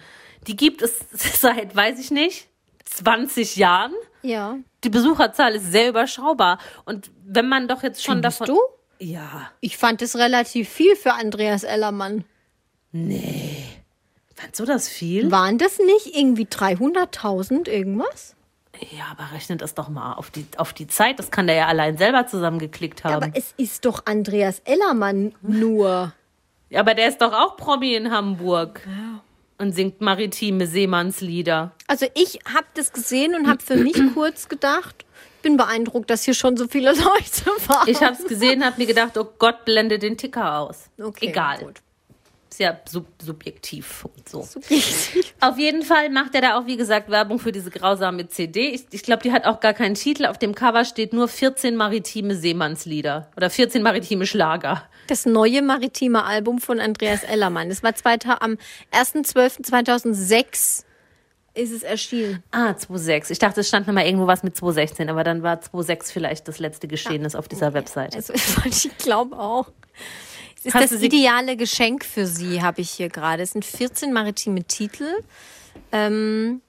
C: Die gibt es (laughs) seit, weiß ich nicht, 20 Jahren.
B: Ja.
C: Die Besucherzahl ist sehr überschaubar. Und wenn man doch jetzt schon
B: Findest
C: davon.
B: du?
C: Ja.
B: Ich fand es relativ viel für Andreas Ellermann.
C: Nee. Fandst du das viel?
B: Waren das nicht irgendwie 300.000 irgendwas?
C: Ja, aber rechnet das doch mal auf die, auf die Zeit. Das kann der ja allein selber zusammengeklickt haben. Ja,
B: aber es ist doch Andreas Ellermann nur.
C: Ja, aber der ist doch auch Promi in Hamburg. Ja und singt maritime Seemannslieder.
B: Also ich habe das gesehen und habe für mich (clears throat) kurz gedacht, bin beeindruckt, dass hier schon so viele (laughs) Leute waren.
C: Ich habe es gesehen, habe mir gedacht, oh Gott, blende den Ticker aus. Okay, Egal. Gut. Ist ja sub subjektiv und so. Subjektiv. Auf jeden Fall macht er da auch, wie gesagt, Werbung für diese grausame CD. Ich, ich glaube, die hat auch gar keinen Titel. Auf dem Cover steht nur 14 maritime Seemannslieder oder 14 maritime Schlager.
B: Das neue maritime Album von Andreas Ellermann. Das war am 1.12.2006 ist es erschienen.
C: Ah, 2.6. Ich dachte, es stand nochmal irgendwo was mit 2.16, aber dann war 2.6 vielleicht das letzte Geschehnis ja. auf dieser Webseite.
B: Also, (laughs) ich glaube auch. Es ist Hast das ideale Geschenk für Sie, habe ich hier gerade. Es sind 14 maritime Titel. Ähm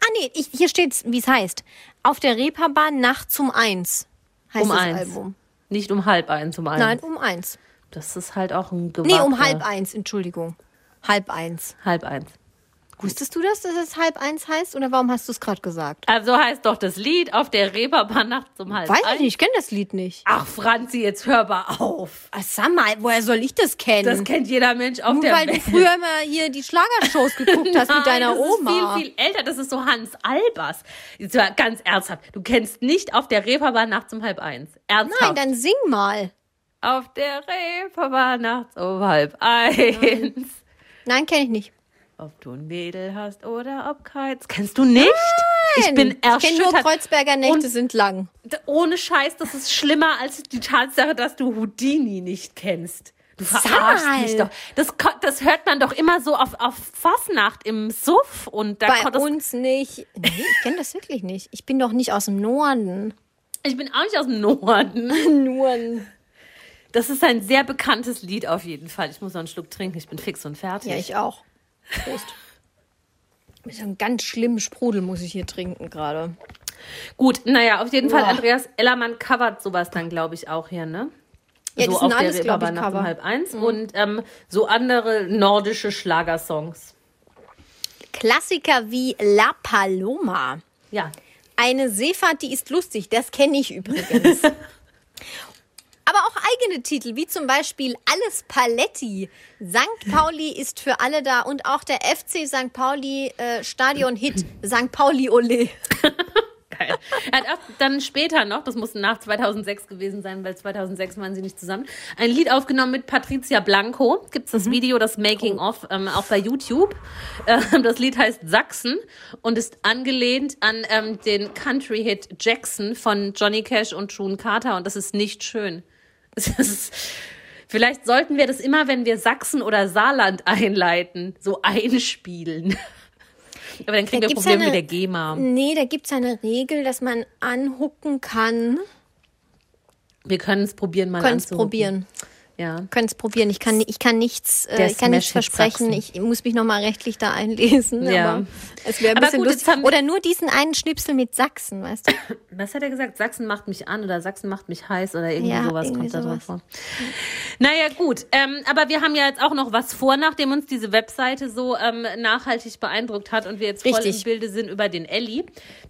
B: ah nee, ich, hier steht wie es heißt. Auf der Reeperbahn Nacht um eins heißt
C: um
B: das
C: eins.
B: Album.
C: Nicht um halb eins, um eins.
B: Nein, um eins.
C: Das ist halt auch ein gewagter...
B: Nee, um halb eins, Entschuldigung. Halb eins.
C: Halb eins.
B: Wusstest du das, dass es halb eins heißt oder warum hast du es gerade gesagt?
C: Also heißt doch das Lied auf der Reeperbahn nachts um halb
B: Weiß ich nicht, ich kenne das Lied nicht.
C: Ach, Franzi, jetzt hör mal auf.
B: Ach, sag mal, woher soll ich das kennen?
C: Das kennt jeder Mensch auf
B: Nur
C: der
B: weil du
C: Welt.
B: früher immer hier die Schlagershows (laughs) geguckt hast mit deiner
C: Nein, das
B: Oma.
C: ist viel, viel älter. Das ist so Hans Albers. Jetzt mal ganz ernsthaft. Du kennst nicht auf der Reeperbahn nachts um halb eins. Ernsthaft.
B: Nein, dann sing mal.
C: auf der Reeperbahn nachts um halb eins.
B: Nein, kenne ich nicht.
C: Ob du ein Mädel hast oder ob keins. Kennst du nicht? Ich bin
B: Ich kenne nur
C: erschüttert.
B: Kreuzberger Nächte
C: Und-
B: sind lang.
C: Ohne Scheiß, das ist schlimmer als die Tatsache, dass du Houdini nicht kennst. Du verarschst
B: mal.
C: mich doch. Das, das hört man doch immer so auf, auf Fasnacht im Suff und da
B: Bei uns nicht. Nee, ich kenne das wirklich nicht. Ich bin doch nicht aus dem Norden.
C: Ich bin auch nicht aus dem Norden. (laughs)
B: Norden.
C: Das ist ein sehr bekanntes Lied auf jeden Fall. Ich muss noch einen Schluck trinken, ich bin fix und fertig.
B: Ja, ich auch. Prost. Mit so einem ganz schlimmen Sprudel muss ich hier trinken gerade.
C: Gut, naja, auf jeden Fall,
B: Boah.
C: Andreas Ellermann covert sowas dann, glaube ich, auch hier, ne?
B: Ja,
C: so
B: das sind
C: auf der
B: alles,
C: Reeperbahn nachts um
B: Cover. Mhm.
C: halb eins und ähm, so andere nordische Schlagersongs.
B: Klassiker wie La Paloma.
C: Ja,
B: Eine Seefahrt, die ist lustig. Das kenne ich übrigens. (laughs) Aber auch eigene Titel, wie zum Beispiel Alles Paletti. St. Pauli ist für alle da und auch der FC St. Pauli äh, Stadion-Hit. St. Pauli Ole. (laughs)
C: geil. Er hat auch dann später noch, das muss nach 2006 gewesen sein, weil 2006 waren sie nicht zusammen, ein Lied aufgenommen mit Patricia Blanco. Gibt's
B: Mhm.
C: das Video, das Making of, ähm, auch bei YouTube. Ähm, das Lied heißt Sachsen und ist angelehnt an ähm, den Country-Hit Jackson von Johnny Cash und June Carter und das ist nicht schön. (laughs) Ist, vielleicht sollten wir das immer, wenn wir Sachsen oder Saarland (laughs) einleiten, so einspielen. Aber dann kriegen wir
B: gibt's
C: Probleme
B: eine-
C: mit der GEMA.
B: Nee, da gibt es eine Regel, dass man anhucken kann.
C: Wir können es probieren, mal
B: Können es probieren.
C: Ja.
B: Können es probieren. Ich kann, ich kann nichts, äh, ich kann nichts versprechen. Ich muss mich nochmal rechtlich da einlesen.
C: Ja.
B: Aber es wäre ein
C: Aber
B: bisschen
C: gut,
B: lustig. Oder nur diesen einen Schnipsel mit Sachsen, weißt du? (coughs)
C: Was hat er gesagt? Sachsen macht mich an oder Sachsen macht mich heiß oder irgendwie
B: Ja,
C: sowas
B: irgendwie
C: kommt da drin
B: sowas.
C: vor. Naja, gut. Ähm, aber wir haben ja jetzt auch noch was vor, nachdem uns diese Webseite so ähm, nachhaltig beeindruckt hat und wir jetzt voll
B: Richtig.
C: im Bilde sind über den Elli.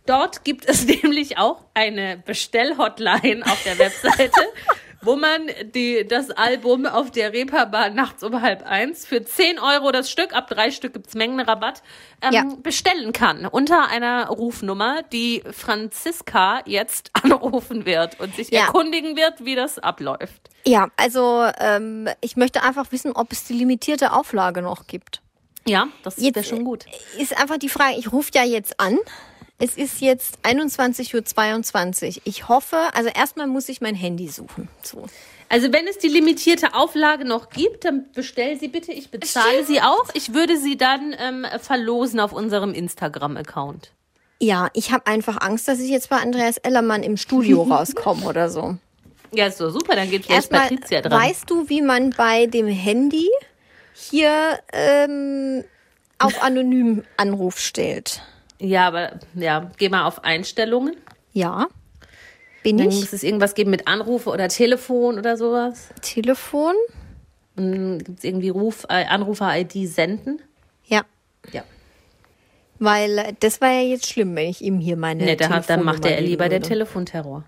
C: Dort gibt es (laughs) nämlich auch eine Bestellhotline auf der Webseite. (laughs) wo man die, das Album auf der Reeperbahn nachts um halb eins für 10 Euro das Stück, ab drei Stück gibt's Mengenrabatt, ähm,
B: Ja.
C: bestellen kann. Unter einer Rufnummer, die Franziska jetzt (laughs) anrufen wird und sich
B: Ja.
C: erkundigen wird, wie das abläuft.
B: Ja, also ähm, ich möchte einfach wissen, ob es die limitierte Auflage noch gibt.
C: Ja, das wäre schon gut.
B: Ist einfach die Frage, ich rufe ja jetzt an. Es ist jetzt 21.22 Uhr. Ich hoffe, also erstmal muss ich mein Handy suchen. So.
C: Also wenn es die limitierte Auflage noch gibt, dann bestell sie bitte. Ich bezahle sie auch. Ich würde sie dann ähm, verlosen auf unserem Instagram-Account.
B: Ja, ich habe einfach Angst, dass ich jetzt bei Andreas Ellermann im Studio (laughs) rauskomme oder so.
C: Ja, ist doch super. Dann geht vielleicht
B: Erstmal,
C: Patricia dran.
B: weißt du, wie man bei dem Handy hier ähm, auf anonym Anruf stellt?
C: Ja, aber ja, geh mal auf Einstellungen.
B: Ja. Bin
C: Dann
B: ich?
C: muss es irgendwas geben mit Anrufe oder Telefon oder sowas.
B: Telefon?
C: Gibt es irgendwie Ruf, äh, Anrufer-ID senden.
B: Ja.
C: Ja.
B: Weil äh, das war ja jetzt schlimm, wenn ich ihm hier meine
C: Ne, hat, dann macht er lieber
B: würde.
C: Telefonterror.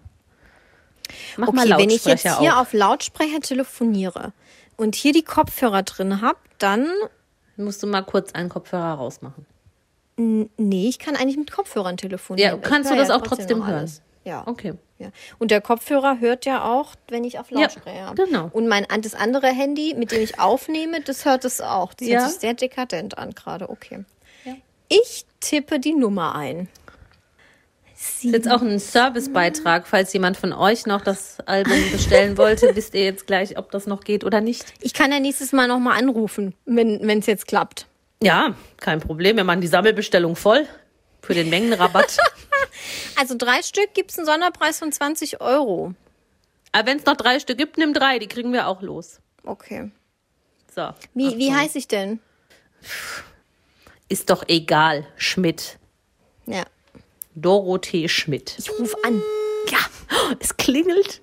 C: Mach
B: Okay,
C: mal
B: wenn ich jetzt
C: Lautsprecher
B: hier
C: auf.
B: auf Lautsprecher telefoniere und hier die Kopfhörer drin habe, dann
C: Musst du mal kurz einen Kopfhörer rausmachen.
B: Nee, ich kann eigentlich mit Kopfhörern telefonieren.
C: Ja,
B: Ich
C: kannst du das
B: ja
C: auch trotzdem
B: noch
C: hören?
B: alles. Ja.
C: Okay.
B: Ja. Und der Kopfhörer hört ja auch, wenn ich auf
C: Ja,
B: Lautsprecher habe.
C: genau.
B: Und mein das andere Handy, mit dem ich aufnehme, das hört es auch. Das
C: Ja.
B: hört sich sehr dekadent an gerade. Okay. Ich tippe die Nummer ein.
C: Das ist jetzt auch ein Servicebeitrag, falls jemand von euch noch das Album bestellen wollte. (laughs) Wisst ihr jetzt gleich, ob das noch geht oder nicht?
B: Ich kann ja nächstes Mal nochmal anrufen, wenn es jetzt klappt.
C: Ja, kein Problem. Wir machen die Sammelbestellung voll für den Mengenrabatt. (laughs)
B: Also drei Stück gibt es einen Sonderpreis von 20 Euro.
C: Aber wenn es noch drei Stück gibt, nimm drei. Die kriegen wir auch los.
B: Okay.
C: So.
B: Wie, wie heiße ich denn?
C: Ist doch egal. Schmidt.
B: Ja.
C: Dorothee Schmidt.
B: Ich rufe an.
C: Ja, (gasps) es klingelt.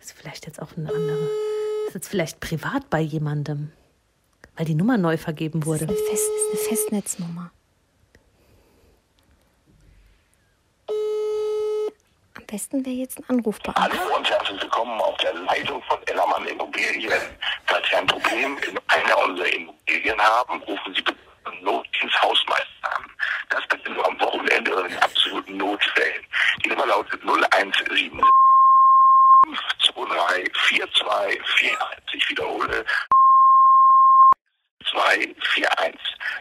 C: Ist vielleicht jetzt auch eine andere. Ist jetzt vielleicht privat bei jemandem, weil die Nummer neu vergeben wurde.
B: Eine, Fest, ist eine Festnetznummer. Am besten wäre jetzt ein Anrufbeantworter.
D: Hallo und herzlich willkommen auf der Leitung von Ellermann Immobilien. Falls Sie ein Problem in einer unserer Immobilien haben, rufen Sie bitte Notdienst Hausmeister an. Das bitte nur am Wochenende in absoluten Notfällen. Die Nummer lautet 0176 234241. Ich wiederhole 241.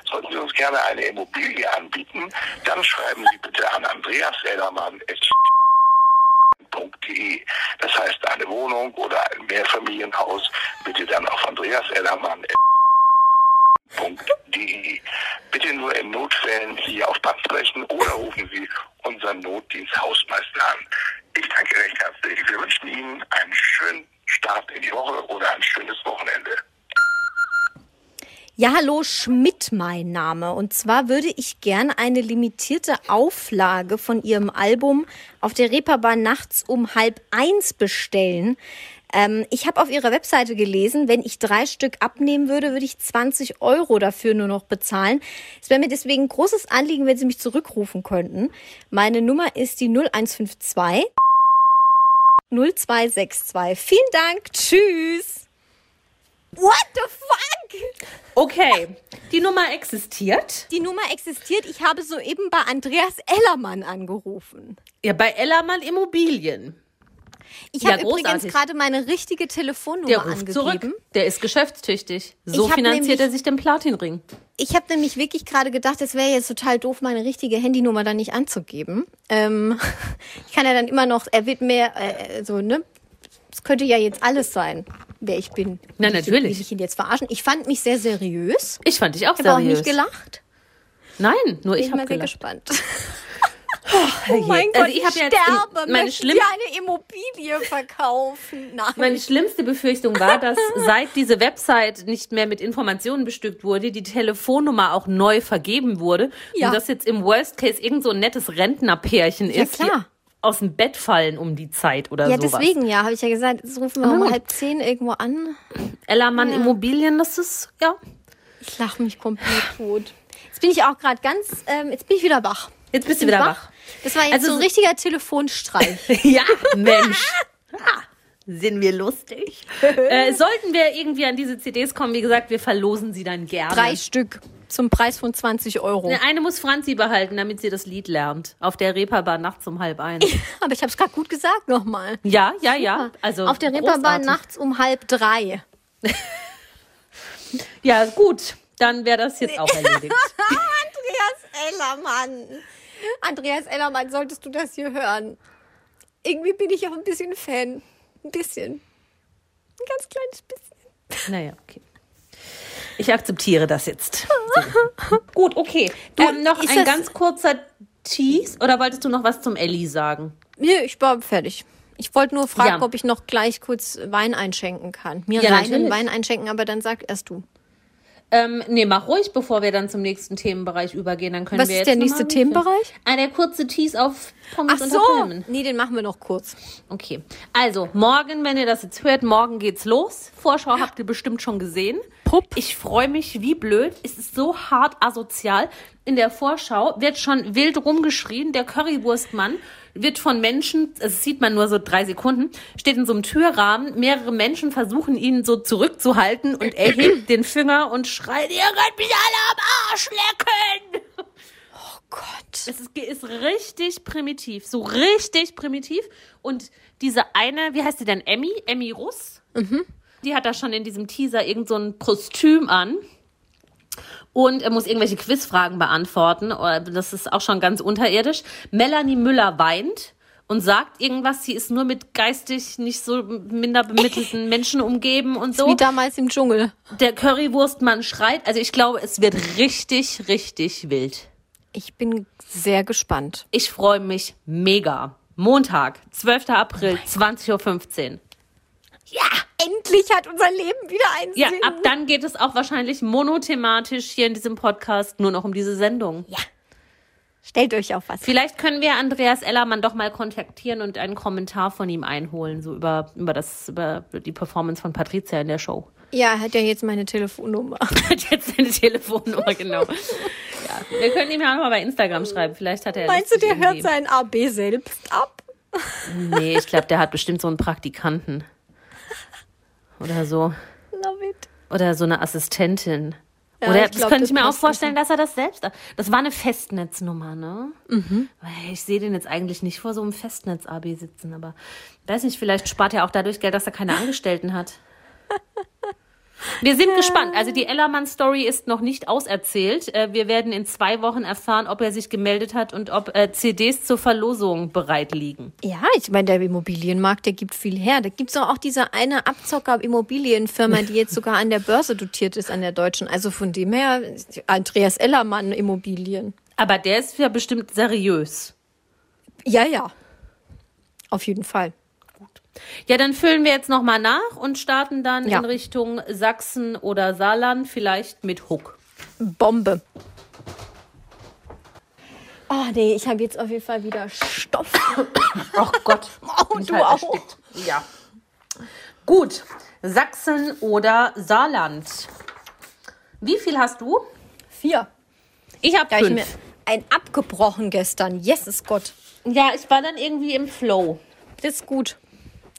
D: Sollten Sie uns gerne eine Immobilie anbieten, dann schreiben Sie bitte an Andreas Ellermann. Das heißt, eine Wohnung oder ein Mehrfamilienhaus bitte dann auf Andreas Ellermann. .de. Bitte nur in Notfällen hier auf Band sprechen oder rufen Sie unseren Notdienst Hausmeister an. Ich danke recht herzlich. Wir wünschen Ihnen einen schönen Start in die Woche oder ein schönes Wochenende.
B: Ja, hallo, Schmidt mein Name. Und zwar würde ich gern eine limitierte Auflage von Ihrem Album auf der Reeperbahn nachts um halb eins bestellen. Ähm, ich habe auf Ihrer Webseite gelesen, wenn ich drei Stück abnehmen würde, würde ich 20 Euro dafür nur noch bezahlen. Es wäre mir deswegen ein großes Anliegen, wenn Sie mich zurückrufen könnten. Meine Nummer ist die 0152 0262. Vielen Dank. Tschüss. What the fuck?
C: Okay, die Nummer existiert.
B: Die Nummer existiert. Ich habe soeben bei Andreas Ellermann angerufen.
C: Ja, bei Ellermann Immobilien.
B: Ich
C: Ja,
B: habe übrigens gerade meine richtige Telefonnummer
C: Der ruft
B: angegeben.
C: zurück. Der ist geschäftstüchtig. So
B: Ich
C: finanziert
B: nämlich-
C: er sich den Platinring.
B: Ich habe nämlich wirklich gerade gedacht, es wäre jetzt total doof, meine richtige Handynummer dann nicht anzugeben. Ähm, (laughs) ich kann ja dann immer noch, er wird mehr, äh, so, ne? Es könnte ja jetzt alles sein, wer ich bin.
C: Na,
B: Will ich-
C: natürlich.
B: Will ich ihn jetzt verarschen? Ich fand mich sehr seriös.
C: Ich fand dich auch
B: Ich habe auch
C: seriös.
B: nicht gelacht.
C: Nein, nur
B: Bin
C: ich
B: ich
C: habe
B: mal sehr
C: gelacht.
B: gespannt. (laughs)
C: Oh
B: Mein Gott,
C: also ich habe ja
B: sterbe.
C: in, meine, schlimm,
B: eine Immobilie verkaufen? (laughs) Nein.
C: meine schlimmste Befürchtung war, dass seit diese Website nicht mehr mit Informationen bestückt wurde, die Telefonnummer auch neu vergeben wurde
B: Ja.
C: und dass jetzt im Worst Case irgend so ein nettes Rentnerpärchen
B: Ja,
C: ist,
B: klar.
C: die aus dem Bett fallen um die Zeit oder
B: ja,
C: sowas.
B: deswegen ja, habe ich ja gesagt, jetzt rufen wir
C: Aber
B: um
C: gut.
B: halb zehn irgendwo an.
C: Ellermann Immobilien, das ist, ja.
B: Ich lache mich komplett tot. Jetzt bin ich auch gerade ganz, ähm, jetzt bin ich wieder wach.
C: Jetzt bist du wieder wach.
B: Das war jetzt
C: Also
B: so ein richtiger Telefonstreich. (laughs)
C: Ja, Mensch. (laughs) Sind wir lustig? (laughs) äh, sollten wir irgendwie an diese CDs kommen, wie gesagt, wir verlosen sie dann gerne.
B: Drei Stück zum Preis von 20 Euro.
C: Ne, Eine muss Franzi behalten, damit sie das Lied lernt. Auf der Reeperbahn nachts um halb eins.
B: Aber ich habe es gerade gut gesagt nochmal.
C: Ja, ja, ja. Also
B: Auf der Reeperbahn
C: großartig.
B: nachts um halb drei.
C: Ja, gut. Dann wäre das jetzt auch erledigt.
B: Andreas Ellermann. Andreas Ellermann, solltest du das hier hören? Irgendwie bin ich auch ein bisschen Fan. Ein bisschen. Ein ganz kleines bisschen.
C: naja, okay. Ich akzeptiere das jetzt. So. (laughs) Gut, okay. ähm, noch ein ganz kurzer Tease. Oder wolltest du noch was zum Elli sagen?
B: Nee, ich war fertig. Ich wollte nur fragen,
C: Ja.
B: ob ich noch gleich kurz Wein einschenken kann. Mir
C: Ja,
B: reinen. Wein einschenken, aber dann sag erst du.
C: Ähm, nee, mach ruhig, bevor wir dann zum nächsten Themenbereich übergehen. Dann können
B: Was
C: wir
B: ist
C: jetzt
B: der nächste Themenbereich?
C: Ah, der kurze Tease auf
B: Ach
C: Pommes unter
B: so.
C: Filmen.
B: Nee, den machen wir noch kurz.
C: Okay. Also, morgen, wenn ihr das jetzt hört, morgen geht's los. Vorschau habt ihr bestimmt schon gesehen.
B: Pupp.
C: Ich freue mich wie blöd. Es ist so hart asozial. In der Vorschau wird schon wild rumgeschrien. Der Currywurstmann wird von Menschen, das sieht man nur so drei Sekunden, steht in so einem Türrahmen. Mehrere Menschen versuchen ihn so zurückzuhalten und er hebt den Finger und schreit, ihr könnt mich alle am Arsch lecken.
B: Gott.
C: Es ist, ist richtig primitiv, so richtig primitiv. Und diese eine, wie heißt sie denn? Emmy? Emmy Russ? Die hat da schon in diesem Teaser irgend so ein Kostüm an. Und er muss irgendwelche Quizfragen beantworten. Oder Das ist auch schon ganz unterirdisch. Melanie Müller weint und sagt irgendwas, sie ist nur mit geistig nicht so minder bemittelten (laughs) Menschen umgeben und so.
B: Wie damals im Dschungel.
C: Der Currywurstmann schreit. Also ich glaube, es wird richtig, richtig wild.
B: Ich bin sehr gespannt.
C: Ich freue mich mega. Montag, 12. April, 20.15 Uhr.
B: Ja, endlich hat unser Leben wieder einen
C: Ja,
B: Sinn.
C: ab dann geht es auch wahrscheinlich monothematisch hier in diesem Podcast nur noch um diese Sendung.
B: Ja. Stellt euch auf was.
C: Vielleicht können wir Andreas Ellermann doch mal kontaktieren und einen Kommentar von ihm einholen, so über, über, das, über die Performance von Patricia in der Show.
B: Ja, er hat ja jetzt meine Telefonnummer. (laughs)
C: Hat jetzt seine Telefonnummer, genau. Ja, wir können ihm ja auch mal bei Instagram schreiben. Vielleicht hat er.
B: Meinst du, der hört
C: irgendwie-
B: sein AB selbst ab?
C: Nee, ich glaube, der hat bestimmt so einen Praktikanten. Oder so.
B: Love it.
C: Oder so eine Assistentin.
B: Ja,
C: Oder
B: ich
C: das
B: glaub,
C: könnte
B: das
C: ich mir auch vorstellen, dass er das selbst. Das war eine Festnetznummer, ne? Mhm. Ich sehe den jetzt eigentlich nicht vor so einem Festnetz-AB sitzen, aber weiß nicht, vielleicht spart er auch dadurch Geld, dass er keine Angestellten hat. (laughs) Wir sind gespannt. Also die Ellermann-Story ist noch nicht auserzählt. Äh, Wir werden in zwei Wochen erfahren, ob er sich gemeldet hat und ob äh, CDs zur Verlosung bereit liegen.
B: Ja, ich meine, der Immobilienmarkt, der gibt viel her. Da gibt's doch auch diese eine Abzocker-Immobilienfirma, die jetzt sogar an der Börse dotiert ist, an der deutschen. Also von dem her, Andreas Ellermann Immobilien.
C: Aber der ist ja bestimmt seriös.
B: Ja, ja. Auf jeden Fall.
C: Ja, dann füllen wir jetzt nochmal nach und starten dann
B: Ja.
C: in Richtung Sachsen oder Saarland, vielleicht mit Huck.
B: Bombe. Oh nee, ich habe jetzt auf jeden Fall wieder Stoff. (coughs)
C: Ach Gott.
B: Oh, du
C: halt
B: auch.
C: erstickt. Ja. Gut. Sachsen oder Saarland. Wie viel hast du?
B: Vier.
C: Ich habe
B: Da hab ich mir
C: fünf.
B: ein abgebrochen gestern. Yes, ist Gott.
C: Ja, ich war dann irgendwie im Flow.
B: Das ist gut.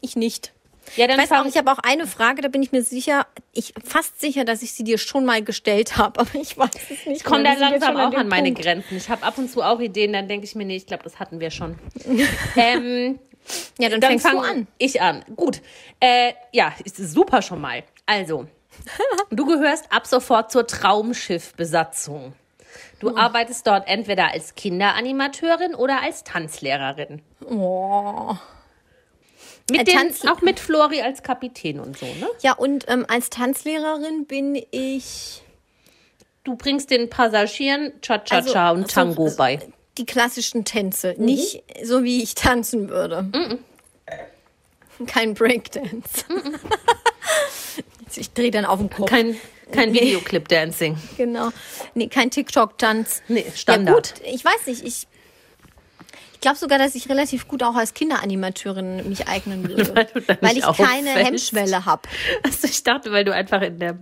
B: Ich nicht.
C: Ja,
B: Ich
C: dann
B: weiß auch,
C: fang
B: ich habe auch eine Frage, da bin ich mir sicher, ich fast sicher, dass ich sie dir schon mal gestellt habe, aber ich weiß es nicht.
C: Ich komme da langsam auch
B: dem
C: an meine. Grenzen. Ich habe ab und zu auch Ideen, dann denke ich mir, nee, ich glaube, das hatten wir schon. (laughs) ähm,
B: Ja, dann,
C: dann
B: fängst du
C: fange
B: an.
C: ich an. Gut. Äh, ja, ist super schon mal. Also, (laughs) du gehörst ab sofort zur Traumschiffbesatzung. Du arbeitest dort entweder als Kinderanimateurin oder als Tanzlehrerin.
B: Oh.
C: Mit
B: Äh,
C: den,
B: Tanz-
C: auch mit Flori als Kapitän und so, ne?
B: Ja, und ähm, als Tanzlehrerin bin ich
C: Du bringst den Passagieren Cha-Cha-Cha
B: Also,
C: und
B: so-
C: Tango
B: so-
C: bei.
B: die klassischen Tänze,
C: Mhm.
B: nicht so wie ich tanzen würde. Kein Breakdance. (laughs) ich drehe dann auf den Kopf.
C: Kein, kein
B: Nee.
C: Videoclip-Dancing.
B: Genau. Nee, kein TikTok-Tanz.
C: Nee,
B: Ja
C: Standard.
B: gut, ich weiß nicht, ich, ich glaube sogar, dass ich relativ gut auch als Kinderanimateurin mich eignen (laughs) würde.
C: Weil du
B: weil
C: nicht
B: ich keine
C: auffällst.
B: Hemmschwelle habe.
C: Also ich dachte, weil du einfach in der.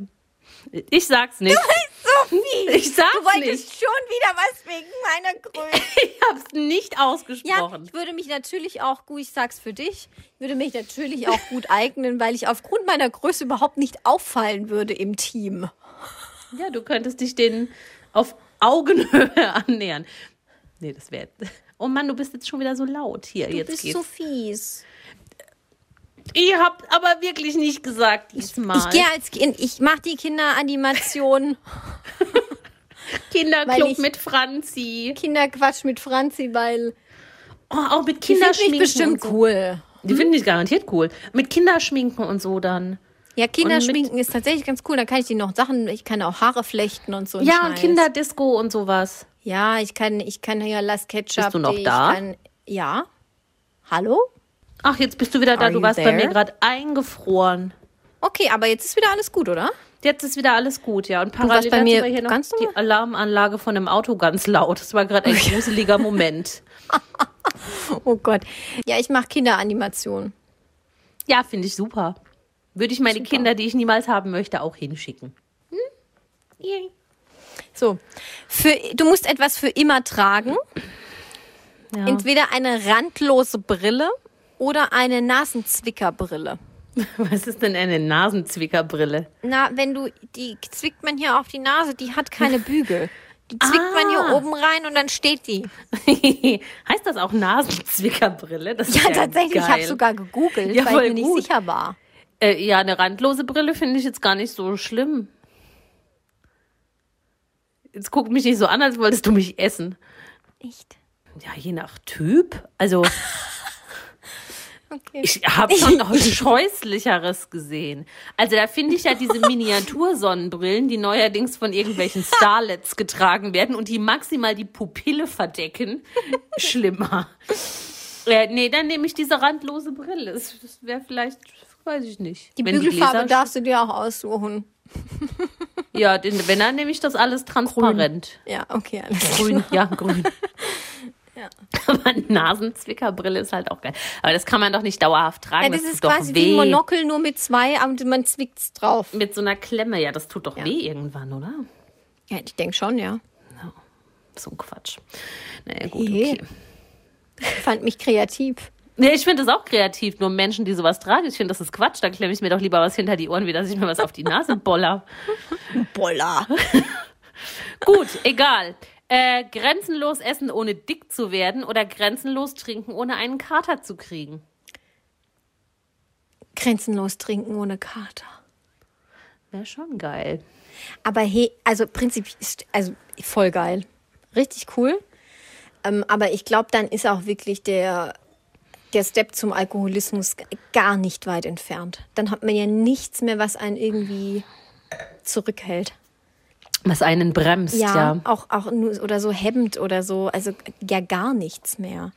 C: Ich sag's nicht. (laughs)
B: Sophie,
C: Ich sag's
B: du wolltest
C: nicht.
B: schon wieder was wegen meiner Größe. (laughs)
C: Ich hab's nicht
B: Ja,
C: ausgesprochen.
B: ich würde mich natürlich auch gut, ich sag's für dich, ich würde mich natürlich auch gut eignen, weil ich aufgrund meiner Größe überhaupt nicht auffallen würde im Team.
C: Ja, du könntest dich denen auf Augenhöhe annähern. Nee, das wäre. Oh Mann, du bist jetzt schon wieder so laut hier.
B: Du
C: jetzt
B: bist
C: geht's.
B: so fies.
C: Ihr habt aber wirklich nicht gesagt diesmal.
B: Ich gehe als Kind, ich mache die Kinderanimation, (laughs)
C: Kinderclub
B: ich-
C: mit Franzi.
B: Kinderquatsch mit Franzi, weil
C: Oh, auch mit
B: die finde
C: Kinderschminken.
B: ich bestimmt
C: so.
B: cool.
C: Die finde ich garantiert cool. Mit Kinderschminken und so dann.
B: Ja, Kinderschminken ist tatsächlich ganz cool. Da kann ich die noch Sachen, ich kann auch Haare flechten und so.
C: Ja, und. Kinderdisco und sowas.
B: Ja, ich kann, ich kann ja Las Ketchup.
C: Bist du noch da?
B: Kann, ja. Hallo?
C: Ach, jetzt bist du wieder da.
B: Are
C: Du warst bei
B: there?
C: mir gerade eingefroren.
B: Okay, aber jetzt ist wieder alles gut, oder?
C: Jetzt ist wieder alles gut, ja. Und parallel
B: bei mir
C: war hier noch
B: ganz
C: die? Alarmanlage von einem Auto ganz laut. Das war gerade ein (laughs) gruseliger Moment. (laughs)
B: Oh Gott. Ja, ich mache Kinderanimation.
C: Ja, finde ich super. Würde ich meine Kinder, die ich niemals haben möchte, auch hinschicken. Yay.
B: So. Für, du musst etwas für immer tragen.
C: Ja.
B: Entweder eine randlose Brille oder eine Nasenzwickerbrille. (laughs)
C: Was ist denn eine Nasenzwickerbrille?
B: Na, wenn du, die zwickt man hier auf die Nase, die hat keine (laughs) Bügel. Die zwickt man hier
C: Ah.
B: oben rein und dann steht die. (laughs)
C: heißt das auch Nasenzwickerbrille? Das ist
B: Ja, tatsächlich, ich
C: geil.
B: habe sogar gegoogelt,
C: Ja,
B: weil ich mir nicht
C: gut.
B: sicher war.
C: Äh, ja, eine randlose Brille finde ich jetzt gar nicht so schlimm. Jetzt guck mich nicht so an, als wolltest du mich essen.
B: Echt?
C: Ja, je nach Typ. Also, (laughs)
B: Okay.
C: ich habe schon (laughs) noch Scheußlicheres gesehen. Also, da finde ich ja diese Miniatursonnenbrillen, die neuerdings von irgendwelchen Starlets getragen werden und die maximal die Pupille verdecken, (laughs) schlimmer. Äh, nee, dann nehme ich diese randlose Brille. Das, das wäre vielleicht, weiß ich nicht.
B: Die
C: Wenn
B: Bügelfarbe
C: Gläser-
B: darfst du dir auch aussuchen. (laughs)
C: Ja, den, wenn dann nehme ich das alles transparent.
B: Ja, okay, alles
C: Grün,
B: klar.
C: ja, grün. (laughs) Aber Nasenzwickerbrille ist halt auch geil. Aber das kann man doch nicht dauerhaft tragen.
B: Ja, das
C: tut
B: ist quasi
C: weh.
B: wie ein Monokel, nur mit zwei, und man zwickt's drauf.
C: Mit so einer Klemme, ja, das tut doch weh irgendwann, oder?
B: Ja, ich denke schon, ja.
C: So ein Quatsch. Naja, gut,
B: Hey.
C: okay.
B: Ich fand mich kreativ.
C: Nee, ich finde das auch kreativ. Nur Menschen, die sowas tragen, ich finde, das ist Quatsch. Dann klemme ich mir doch lieber was hinter die Ohren, wie dass ich mir was auf die Nase boller. (laughs)
B: Boller. (laughs)
C: Gut, egal. Äh, grenzenlos essen, ohne dick zu werden oder grenzenlos trinken, ohne einen Kater zu kriegen.
B: Grenzenlos trinken ohne Kater.
C: Wäre schon geil.
B: Aber hey, also prinzipiell ist, also voll geil. Richtig cool. Ähm, aber ich glaube, dann ist auch wirklich der, der Step zum Alkoholismus gar nicht weit entfernt. Dann hat man ja nichts mehr, was einen irgendwie zurückhält.
C: Was einen bremst, ja.
B: Ja, auch, auch nur oder so hemmt oder so. Also ja gar nichts mehr.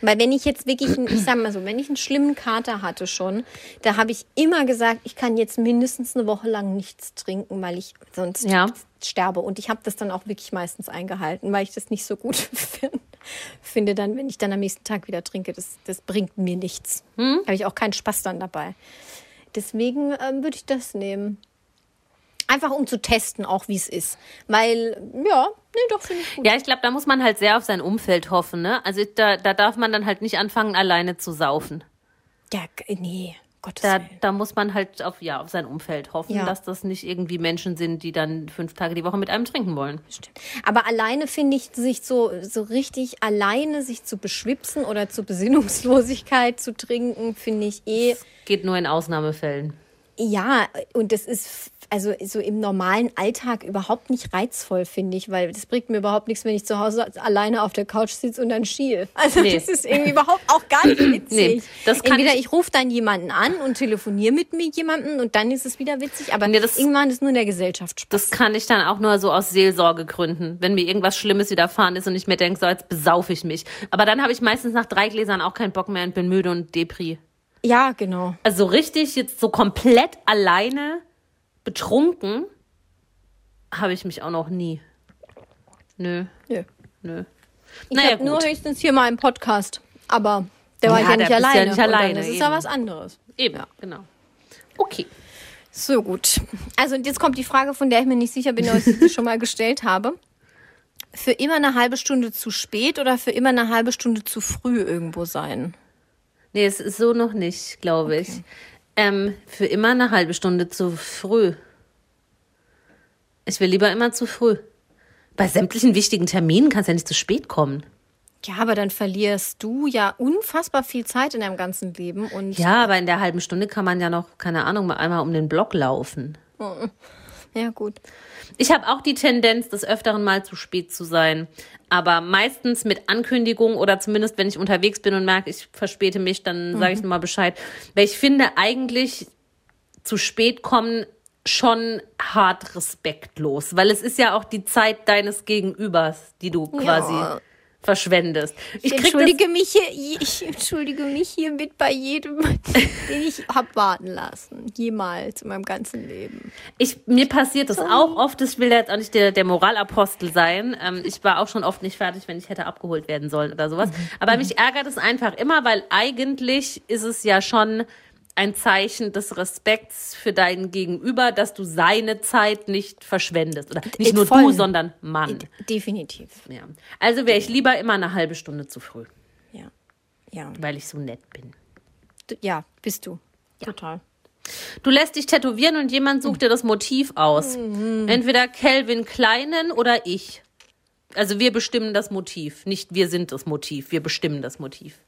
B: Weil wenn ich jetzt wirklich, einen- ich sag mal so, wenn ich einen schlimmen Kater hatte schon, da habe ich immer gesagt, ich kann jetzt mindestens eine Woche lang nichts trinken, weil ich sonst
C: Ja.
B: sterbe. Und ich habe das dann auch wirklich meistens eingehalten, weil ich das nicht so gut (laughs) find, finde dann, wenn ich dann am nächsten Tag wieder trinke, das, das bringt mir nichts. Habe ich auch keinen Spaß dann dabei. Deswegen ähm, würde ich das nehmen. Einfach um zu testen, auch wie es ist. Weil, ja, nee, doch, finde ich gut.
C: Ja, ich glaube, da muss man halt sehr auf sein Umfeld hoffen, ne? Also da, da darf man dann halt nicht anfangen, alleine zu saufen.
B: Ja, nee, Gottes
C: Da,
B: Willen.
C: da muss man halt auf, ja, auf sein Umfeld hoffen,
B: Ja.
C: dass das nicht irgendwie Menschen sind, die dann fünf Tage die Woche mit einem trinken wollen.
B: Stimmt. Aber alleine finde ich, sich so, so richtig alleine sich zu beschwipsen oder zur Besinnungslosigkeit zu trinken, finde ich eh,
C: Geht nur in Ausnahmefällen.
B: ja, und das ist also so im normalen Alltag überhaupt nicht reizvoll, finde ich, weil das bringt mir überhaupt nichts, wenn ich zu Hause alleine auf der Couch sitze und dann schiel. Also
C: Nee.
B: das ist irgendwie überhaupt auch gar nicht witzig.
C: Nee, das kann
B: Entweder
C: ich-
B: ich rufe dann jemanden an und telefoniere mit mir jemanden und dann ist es wieder witzig, aber
C: Nee, das-
B: irgendwann ist nur in der Gesellschaft Spaß.
C: Das kann ich dann auch nur so aus Seelsorgegründen, wenn mir irgendwas Schlimmes widerfahren ist und ich mir denke, so jetzt besaufe ich mich. Aber dann habe ich meistens nach drei Gläsern auch keinen Bock mehr und bin müde und Depri.
B: ja, genau.
C: Also so richtig jetzt so komplett alleine betrunken habe ich mich auch noch nie. Nö,
B: Nö.
C: nö.
B: Ich
C: Naja,
B: habe nur höchstens hier mal einen Podcast, aber der war
C: Ja,
B: ich ja
C: da
B: nicht
C: du ja
B: alleine.
C: nicht alleine,
B: Dann ist ja was anderes.
C: Eben, genau. Okay.
B: So gut. Also und jetzt kommt die Frage, von der ich mir nicht sicher bin, ob ich sie (laughs) schon mal gestellt habe. Für immer eine halbe Stunde zu spät oder für immer eine halbe Stunde zu früh irgendwo sein?
C: Nee, es ist so noch nicht, glaube ich. Ähm, für immer eine halbe Stunde zu früh. Ich will lieber immer zu früh. Bei sämtlichen wichtigen Terminen kannst du ja nicht zu spät kommen.
B: Ja, aber dann verlierst du ja unfassbar viel Zeit in deinem ganzen Leben und
C: Ja, aber in der halben Stunde kann man ja noch, keine Ahnung, mal einmal um den Block laufen.
B: Ja gut.
C: Ich habe auch die Tendenz, des Öfteren mal zu spät zu sein. Aber meistens mit Ankündigung oder zumindest, wenn ich unterwegs bin und merke, ich verspäte mich, dann sage ich nochmal Bescheid. Weil ich finde eigentlich zu spät kommen schon hart respektlos. Weil es ist ja auch die Zeit deines Gegenübers, die du quasi
B: Ja.
C: Verschwendest.
B: Ich
C: das-
B: entschuldige mich hier, ich entschuldige mich hiermit bei jedem, (laughs) den ich hab warten lassen. Jemals in meinem ganzen Leben.
C: Ich, mir passiert das auch oft. Ich will jetzt auch nicht der, der Moralapostel sein. Ähm, ich war auch schon oft nicht fertig, wenn ich hätte abgeholt werden sollen oder sowas. Aber mich ärgert es einfach immer, weil eigentlich ist es ja schon ein Zeichen des Respekts für deinen Gegenüber, dass du seine Zeit nicht verschwendest. Oder nicht nur
B: voll.
C: du, sondern Mann.
B: Definitiv.
C: Ja. Also wäre ich lieber immer eine halbe Stunde zu früh,
B: Ja. Ja.
C: weil ich so nett bin.
B: Du- Ja, bist du. Total.
C: Du lässt dich tätowieren und jemand sucht dir das Motiv aus. Entweder Calvin Kleinen oder ich. Also wir bestimmen das Motiv. Nicht wir sind das Motiv, wir bestimmen das Motiv.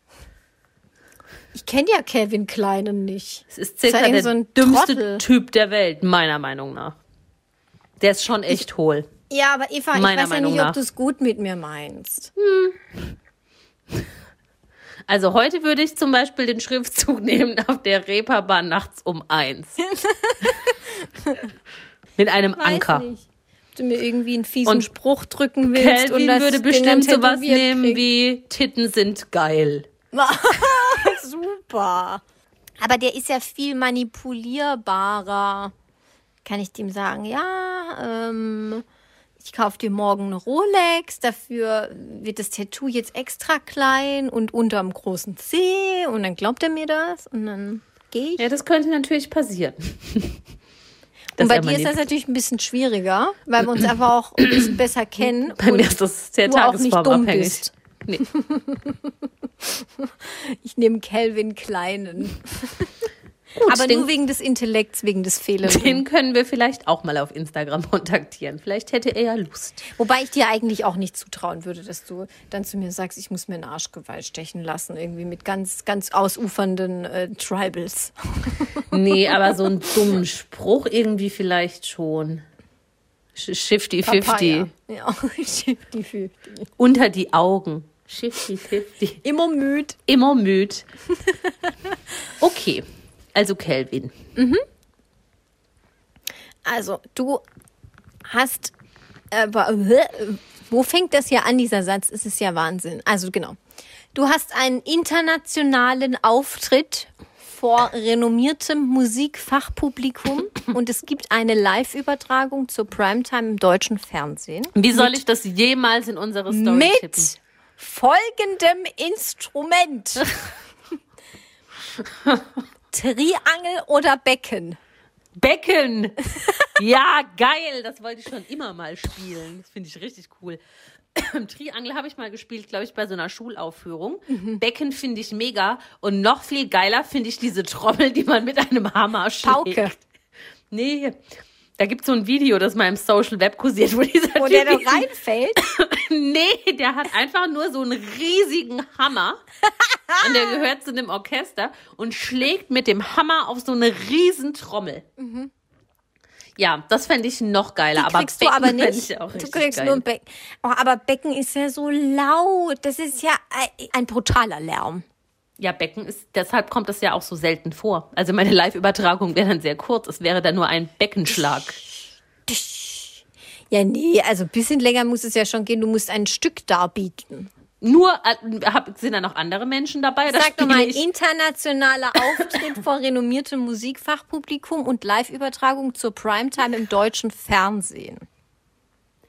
B: Ich kenne ja Kevin Kleinen nicht.
C: Es ist circa
B: er
C: der
B: so ein
C: dümmste
B: Trottel?
C: Typ der Welt, meiner Meinung nach. Der ist schon echt hohl.
B: Ja, aber Eva, ich weiß ja
C: Meinung
B: nicht, ob du es gut mit mir meinst.
C: Also heute würde ich zum Beispiel den Schriftzug (laughs) nehmen auf der Reeperbahn nachts um eins. (laughs) Mit einem
B: Weiß
C: Anker.
B: nicht. Ob du mir irgendwie einen fiesen
C: Und
B: Spruch drücken willst und
C: Calvin
B: das
C: würde bestimmt sowas nehmen
B: krieg.
C: wie Titten sind geil. (laughs)
B: Super. Aber der ist ja viel manipulierbarer. Kann ich dem sagen, ja, ähm, ich kaufe dir morgen eine Rolex, dafür wird das Tattoo jetzt extra klein und unterm großen C und dann glaubt er mir das und dann gehe ich.
C: Ja, das könnte natürlich passieren. (laughs)
B: und bei dir ist das natürlich ein bisschen schwieriger, weil wir uns einfach auch ein bisschen besser (laughs) kennen
C: Bei
B: und
C: mir ist das sehr
B: du auch nicht dumm
C: tagesformabhängig. Nee. (laughs)
B: Ich nehme Calvin Kleinen. (laughs)
C: Gut,
B: Aber
C: den,
B: nur wegen des Intellekts, wegen des Fehlenden.
C: den können wir vielleicht auch mal auf Instagram (laughs) kontaktieren. Vielleicht hätte er ja Lust.
B: Wobei ich dir eigentlich auch nicht zutrauen würde, dass du dann zu mir sagst, ich muss mir einen Arschgeweih stechen lassen, irgendwie mit ganz, ganz ausufernden äh, Tribals.
C: Nee, aber so einen dummen Spruch irgendwie vielleicht schon. Sch- Shifty
B: Papaya.
C: 50.
B: Ja, 50-50.
C: Unter die Augen. Shifty 50.
B: Immer müde.
C: Immer müde. Okay. Also Kelvin.
B: Also, du hast. Äh, wo fängt das hier an, dieser Satz? Es ist ja Wahnsinn. Also, genau. Du hast einen internationalen Auftritt vor renommiertem Musikfachpublikum (laughs) und es gibt eine Live-Übertragung zur Primetime im deutschen Fernsehen.
C: Wie soll ich das jemals in unsere Story
B: Mit
C: tippen?
B: Folgendem Instrument. (laughs) Triangel oder Becken?
C: Becken! (laughs) Ja, geil! Das wollte ich schon immer mal spielen. Das finde ich richtig cool. (clears throat) Triangel habe ich mal gespielt, glaube ich, bei so einer Schulaufführung.
B: Mhm.
C: Becken finde ich mega. Und noch viel geiler finde ich diese Trommel, die man mit einem Hammer schlägt.
B: Pauke.
C: Nee, da gibt es so ein Video, das mal im Social Web kursiert, wo dieser
B: Wo der da reinfällt? (laughs)
C: Nee, der hat einfach nur so einen riesigen Hammer. und der gehört zu einem Orchester und schlägt mit dem Hammer auf so eine riesen Trommel. Ja, das fände ich noch geiler.
B: Die
C: aber
B: kriegst du
C: Becken
B: aber
C: fänd
B: nicht. Du kriegst
C: geil.
B: nur ein Becken. Oh, aber Becken ist ja so laut. Das ist ja ein, ein brutaler Lärm.
C: Ja, Becken ist, deshalb kommt das ja auch so selten vor. Also meine Live-Übertragung wäre dann sehr kurz. Es wäre dann nur ein Beckenschlag.
B: Ja, nee, also ein bisschen länger muss es ja schon gehen. Du musst ein Stück darbieten.
C: Nur, äh, hab, sind da noch andere Menschen dabei? oder
B: Sag doch mal, internationaler Auftritt vor renommiertem Musikfachpublikum und Live-Übertragung zur Primetime im deutschen Fernsehen.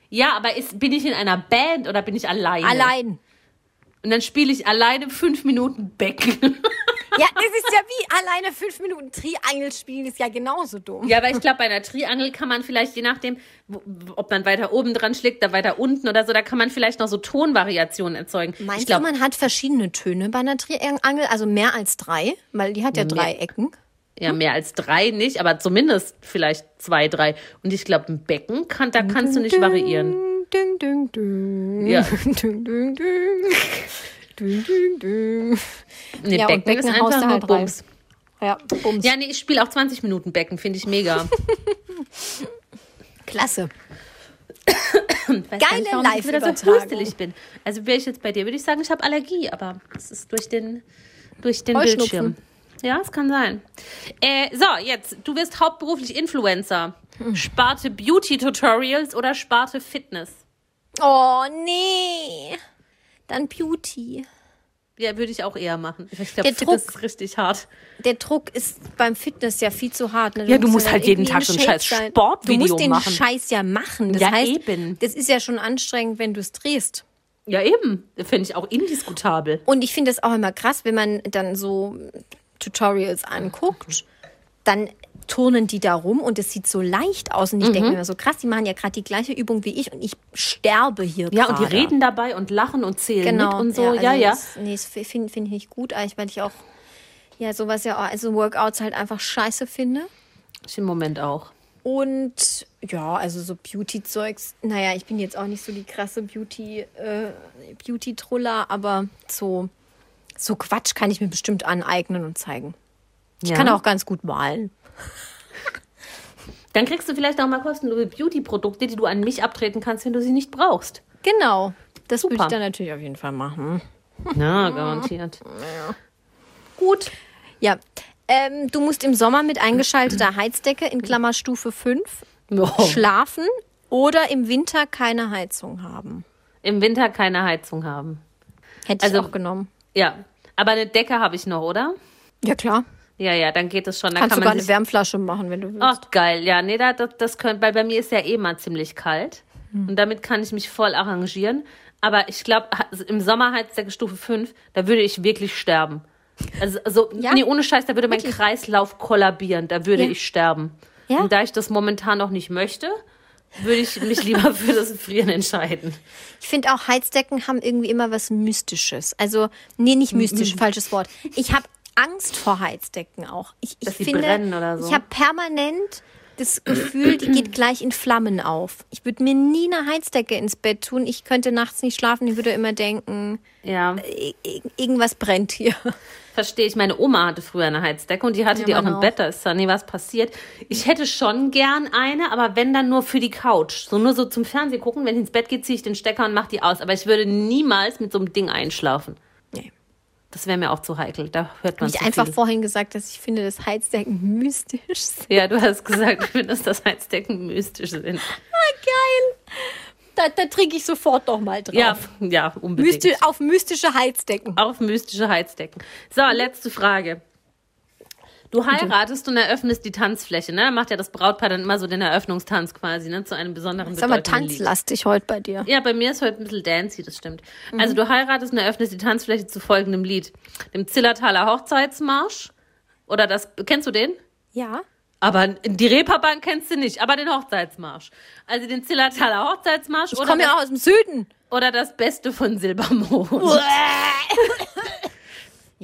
C: Ja, aber ist, bin ich in einer Band oder bin ich alleine?
B: Allein.
C: Und dann spiele ich alleine fünf Minuten Becken. (laughs)
B: Ja, das ist ja wie alleine fünf Minuten Triangel spielen, ist ja genauso dumm.
C: Ja, aber ich glaube, bei einer Triangel kann man vielleicht, je nachdem, ob man weiter oben dran schlägt oder weiter unten oder so, da kann man vielleicht noch so Tonvariationen erzeugen.
B: Meinst
C: ich glaub,
B: du, man hat verschiedene Töne bei einer Triangel? Also mehr als drei? Weil die hat ja,
C: mehr.
B: drei Ecken.
C: Ja, mehr als drei nicht, aber zumindest vielleicht zwei, drei. Und ich glaube, ein Becken, kann, da kannst du nicht variieren.
B: Ding, ding, ding.
C: Ja. (laughs)
B: Ding, ding, ding. Ding, ding, ding.
C: Nee,
B: Ja, und
C: Becken, ist
B: Becken haust
C: einfach nur
B: halt.
C: Bums.
B: Ja, Bums.
C: Ja, nee, ich spiele auch 20 Minuten Becken, finde ich mega. (laughs)
B: Klasse.
C: Gar nicht, warum ich so
B: Live-Übertragung.
C: pustelig bin. Also wäre ich jetzt bei dir, würde ich sagen, ich habe Allergie, aber es ist durch den, durch den. Bildschirm. Ja, es kann sein. Äh, so, jetzt, du wirst hauptberuflich Influencer.
B: Hm.
C: Sparte Beauty-Tutorials oder Sparte Fitness?
B: Oh, nee. Dann Beauty.
C: Ja, würde ich auch eher machen. Ich glaube,
B: Der
C: Fitness
B: Druck.
C: ist richtig hart.
B: Der Druck ist beim Fitness ja viel zu hart. Ne?
C: Ja, du musst halt
B: dann
C: jeden Tag so ein scheiß
B: sein.
C: Sportvideo
B: Du musst den
C: machen.
B: Scheiß ja machen. Das
C: Ja,
B: heißt,
C: eben.
B: das ist ja schon anstrengend, wenn du es drehst.
C: Ja, eben. Finde ich auch indiskutabel.
B: Und ich finde es auch immer krass, wenn man dann so Tutorials anguckt, dann turnen die da rum und es sieht so leicht aus. Und ich
C: Mhm.
B: denke mir immer so, krass, die machen ja gerade die gleiche Übung wie ich und ich sterbe hier
C: Ja, und die reden dabei und lachen und zählen
B: genau.
C: mit und so. Ja,
B: also
C: ja.
B: Das, nee, das finde find ich nicht gut, eigentlich, weil ich auch ja sowas ja auch, also Workouts halt einfach scheiße finde.
C: Ich im Moment auch.
B: Und ja, also so Beauty-Zeugs. Naja, ich bin jetzt auch nicht so die krasse Beauty, äh, aber so, so Quatsch kann ich mir bestimmt aneignen und zeigen. Ich
C: Ja.
B: kann auch ganz gut malen. (laughs)
C: Dann kriegst du vielleicht auch mal kostenlose Beauty-Produkte, die du an mich abtreten kannst, wenn du sie nicht brauchst.
B: Genau. Das würde
C: Super.
B: ich dann natürlich auf jeden Fall machen. (laughs)
C: Na, garantiert. (laughs)
B: Gut. Ja. Ähm, du musst im Sommer mit eingeschalteter (clears throat) Heizdecke in Klammer Stufe 5
C: Oh.
B: schlafen oder im Winter keine Heizung haben.
C: Im Winter keine Heizung haben.
B: Hätte
C: Also-
B: ich auch genommen.
C: Ja, aber eine Decke habe ich noch, oder?
B: Ja, klar.
C: Ja, ja, dann geht es schon. Dann
B: Kannst
C: kann
B: sogar
C: man
B: eine Wärmflasche machen, wenn du willst.
C: Ach, geil. Ja, nee, da, das, das könnte, weil bei mir ist ja eh mal ziemlich kalt.
B: Hm.
C: Und damit kann ich mich voll arrangieren. Aber ich glaube, im Sommer Heizdecke Stufe 5, da würde ich wirklich sterben. Also, also
B: Ja?
C: nee, ohne Scheiß, da würde mein
B: Wirklich?
C: Kreislauf kollabieren. Da würde
B: Ja.
C: ich sterben.
B: Ja?
C: Und da ich das momentan noch nicht möchte, würde ich mich lieber für das Frieren entscheiden.
B: Ich finde auch Heizdecken haben irgendwie immer was Mystisches. Also, nee, nicht mystisch, falsches Wort. Ich habe Angst vor Heizdecken auch. Ich, ich
C: Dass sie
B: finde,
C: brennen oder so.
B: Ich habe permanent das Gefühl, die geht gleich in Flammen auf. Ich würde mir nie eine Heizdecke ins Bett tun. Ich könnte nachts nicht schlafen. Ich würde immer denken,
C: Ja,
B: irgendwas brennt hier.
C: verstehe ich. Meine Oma hatte früher eine Heizdecke und die hatte
B: Ja,
C: die auch im
B: auch.
C: Bett. Da ist da nie was passiert. Ich hätte schon gern eine, aber wenn dann nur für die Couch. So nur so zum Fernsehen gucken. Wenn ich ins Bett gehe, ziehe ich den Stecker und mache die aus. Aber ich würde niemals mit so einem Ding einschlafen. Das wäre mir auch zu heikel. Da hört man
B: Habe ich
C: zu
B: einfach
C: viel.
B: vorhin gesagt, dass ich finde, dass Heizdecken mystisch sind.
C: Ja, du hast gesagt, ich finde, dass das Heizdecken mystisch sind.
B: Da, da trinke ich sofort doch mal drauf.
C: Ja, ja, unbedingt.
B: Mysti auf mystische Heizdecken.
C: Auf mystische Heizdecken. So, letzte Frage. Du heiratest und eröffnest die Tanzfläche, ne? Da macht ja das Brautpaar dann immer so den Eröffnungstanz quasi, ne? Zu einem besonderen
B: Sag mal, tanzlastig heute bei dir.
C: Ja, bei mir ist heute ein bisschen dancy, das stimmt.
B: Mhm.
C: Also du heiratest und eröffnest die Tanzfläche zu folgendem Lied. Dem Zillertaler Hochzeitsmarsch. Oder das, kennst du den?
B: Ja.
C: Aber die Reeperbahn kennst du nicht, aber den Hochzeitsmarsch. Also den Zillertaler Hochzeitsmarsch
B: Ich komme ja auch aus dem Süden.
C: oder das Beste von Silbermond. (laughs)